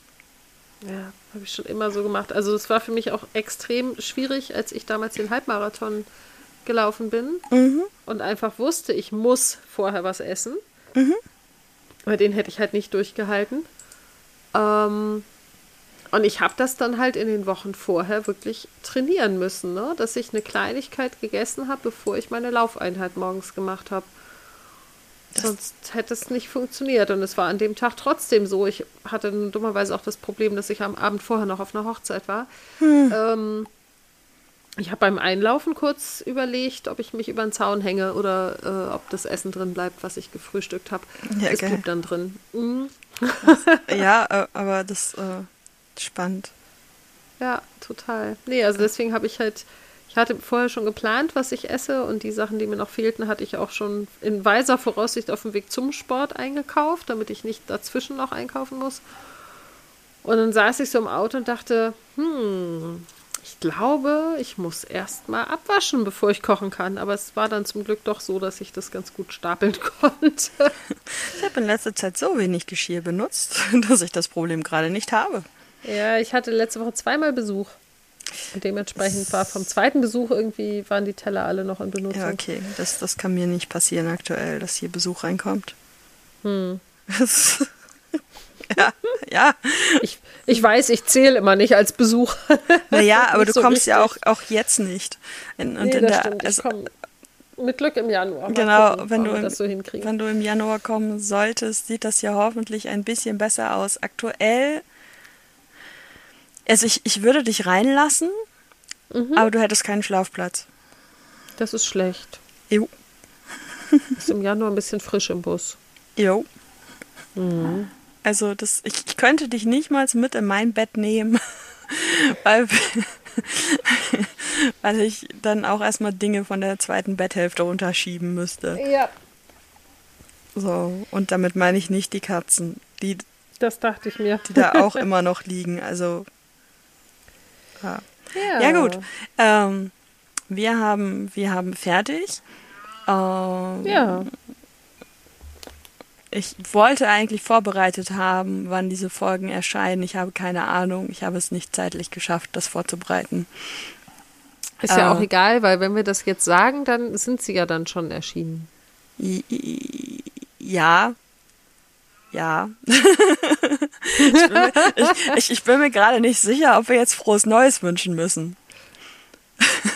Ja, habe ich schon immer so gemacht. Also es war für mich auch extrem schwierig, als ich damals den Halbmarathon gelaufen bin und einfach wusste, ich muss vorher was essen. Weil den hätte ich halt nicht durchgehalten. Ähm, und ich habe das dann halt in den Wochen vorher wirklich trainieren müssen, ne? dass ich eine Kleinigkeit gegessen habe, bevor ich meine Laufeinheit morgens gemacht habe. Sonst hätte es nicht funktioniert. Und es war an dem Tag trotzdem so. Ich hatte dummerweise auch das Problem, dass ich am Abend vorher noch auf einer Hochzeit war. Ähm, ich habe beim Einlaufen kurz überlegt, ob ich mich über den Zaun hänge oder äh, ob das Essen drin bleibt, was ich gefrühstückt habe. Ja, es blieb dann drin. Mhm. Ja, äh, aber das äh, spannend. Ja, total. Nee, also deswegen habe ich halt, ich hatte vorher schon geplant, was ich esse und die Sachen, die mir noch fehlten, hatte ich auch schon in weiser Voraussicht auf dem Weg zum Sport eingekauft, damit ich nicht dazwischen noch einkaufen muss. Und dann saß ich so im Auto und dachte, hm, ich glaube, ich muss erst mal abwaschen, bevor ich kochen kann. Aber es war dann zum Glück doch so, dass ich das ganz gut stapeln konnte. Ich habe in letzter Zeit so wenig Geschirr benutzt, dass ich das Problem gerade nicht habe. Ja, ich hatte letzte Woche zweimal Besuch. Und dementsprechend war vom zweiten Besuch irgendwie, waren die Teller alle noch in Benutzung. Ja, okay. Das, das kann mir nicht passieren aktuell, dass hier Besuch reinkommt. Hm. Ja, ja. Ich, ich weiß, ich zähle immer nicht als Besuch. Naja, aber du so kommst ja auch, richtig. auch jetzt nicht. In, und nee, in der, stimmt. also, mit Glück im Januar. Mal genau, gucken, wenn du, im, so wenn du im Januar kommen solltest, sieht das ja hoffentlich ein bisschen besser aus. Aktuell, also ich, ich würde dich reinlassen, Mhm. aber du hättest keinen Schlafplatz. Das ist schlecht. Jo. Ist im Januar ein bisschen frisch im Bus. Jo. Mhm. Also das, ich, ich könnte dich nicht mal mit in mein Bett nehmen, weil, weil ich dann auch erstmal Dinge von der zweiten Betthälfte runterschieben müsste. Ja, So, und damit meine ich nicht die Katzen, die, das dachte ich mir. die da auch immer noch liegen. Also, ja, Ja, ja gut. Ähm, wir, haben, wir haben fertig. Ähm, Ja, Ich wollte eigentlich vorbereitet haben, wann diese Folgen erscheinen. Ich habe keine Ahnung. Ich habe es nicht zeitlich geschafft, das vorzubereiten. ist ja äh, auch egal, weil wenn wir das jetzt sagen, dann sind sie ja dann schon erschienen. Ja. Ja. ich, bin mir, ich bin mir gerade nicht sicher, ob wir jetzt frohes Neues wünschen müssen.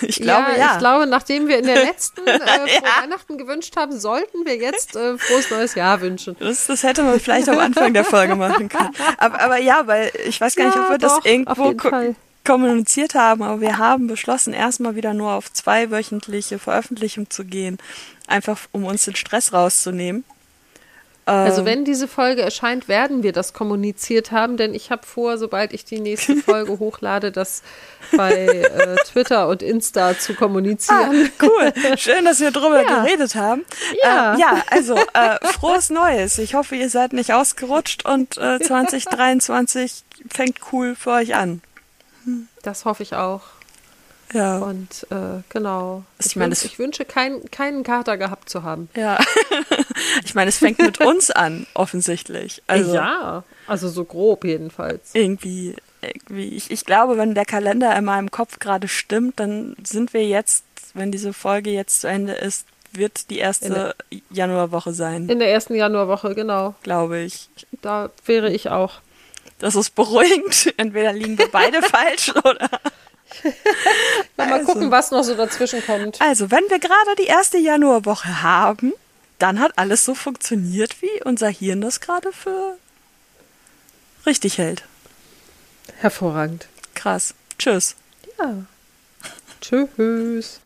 Ich glaube, ja. Ich glaube, nachdem wir in der letzten äh, frohe Weihnachten gewünscht haben, sollten wir jetzt äh, frohes neues Jahr wünschen. Das, das hätte man vielleicht am Anfang der Folge machen können. Aber, aber ja, weil ich weiß gar nicht, ob wir das doch, auf irgendwo kommuniziert haben, aber wir haben beschlossen, erstmal wieder nur auf zweiwöchentliche Veröffentlichung zu gehen, einfach um uns den Stress rauszunehmen. Also Ähm, wenn diese Folge erscheint, werden wir das kommuniziert haben, denn ich habe vor, sobald ich die nächste Folge hochlade, das bei äh, Twitter und Insta zu Ah, kommunizieren. cool. Schön, dass wir drüber Ja. geredet haben. Ja. Äh, ja, also äh, frohes Neues. Ich hoffe, ihr seid nicht ausgerutscht und äh, 2023 fängt cool für euch an. Das hoffe ich auch. Ja. Und äh, genau. Ich Ich, meine, wünsch, ich wünsche, kein, keinen Kater gehabt zu haben. Ja. ich meine, es fängt mit uns an, offensichtlich. Also ja, also so grob jedenfalls. irgendwie, irgendwie. Ich, ich glaube, wenn der Kalender in meinem Kopf gerade stimmt, dann sind wir jetzt, wenn diese Folge jetzt zu Ende ist, wird die erste Januarwoche sein, In der ersten Januarwoche, genau. glaube ich. Da wäre ich auch. Das ist beruhigend. Entweder liegen wir beide falsch oder. Mal Also. gucken, was noch so dazwischen kommt. Also, wenn wir gerade die erste Januarwoche haben, dann hat alles so funktioniert, wie unser Hirn das gerade für richtig hält. Hervorragend. Krass. Tschüss. Ja. Tschüss.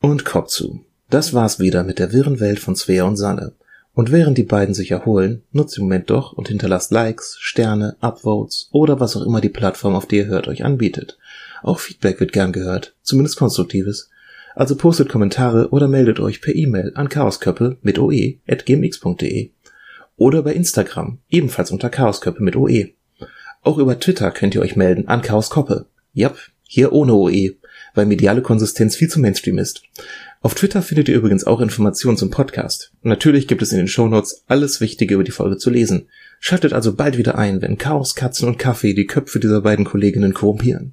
Und Kopf zu. Das war's wieder mit der wirren Welt von Svea und Sanne. Und während die beiden sich erholen, nutzt den Moment doch und hinterlasst Likes, Sterne, Upvotes oder was auch immer die Plattform, auf die ihr hört, euch anbietet. Auch Feedback wird gern gehört, zumindest konstruktives. Also postet Kommentare oder meldet euch per E-Mail an chaosköppe mit oe at gmx.de oder bei Instagram, ebenfalls unter chaosköppe mit oe. Auch über Twitter könnt ihr euch melden an chaoskoppe. Jap, hier ohne oe, weil mediale Konsistenz viel zu Mainstream ist. Auf Twitter findet ihr übrigens auch Informationen zum Podcast. Natürlich gibt es in den Shownotes alles Wichtige über die Folge zu lesen. Schaltet also bald wieder ein, wenn Chaos, Katzen und Kaffee die Köpfe dieser beiden Kolleginnen korrumpieren.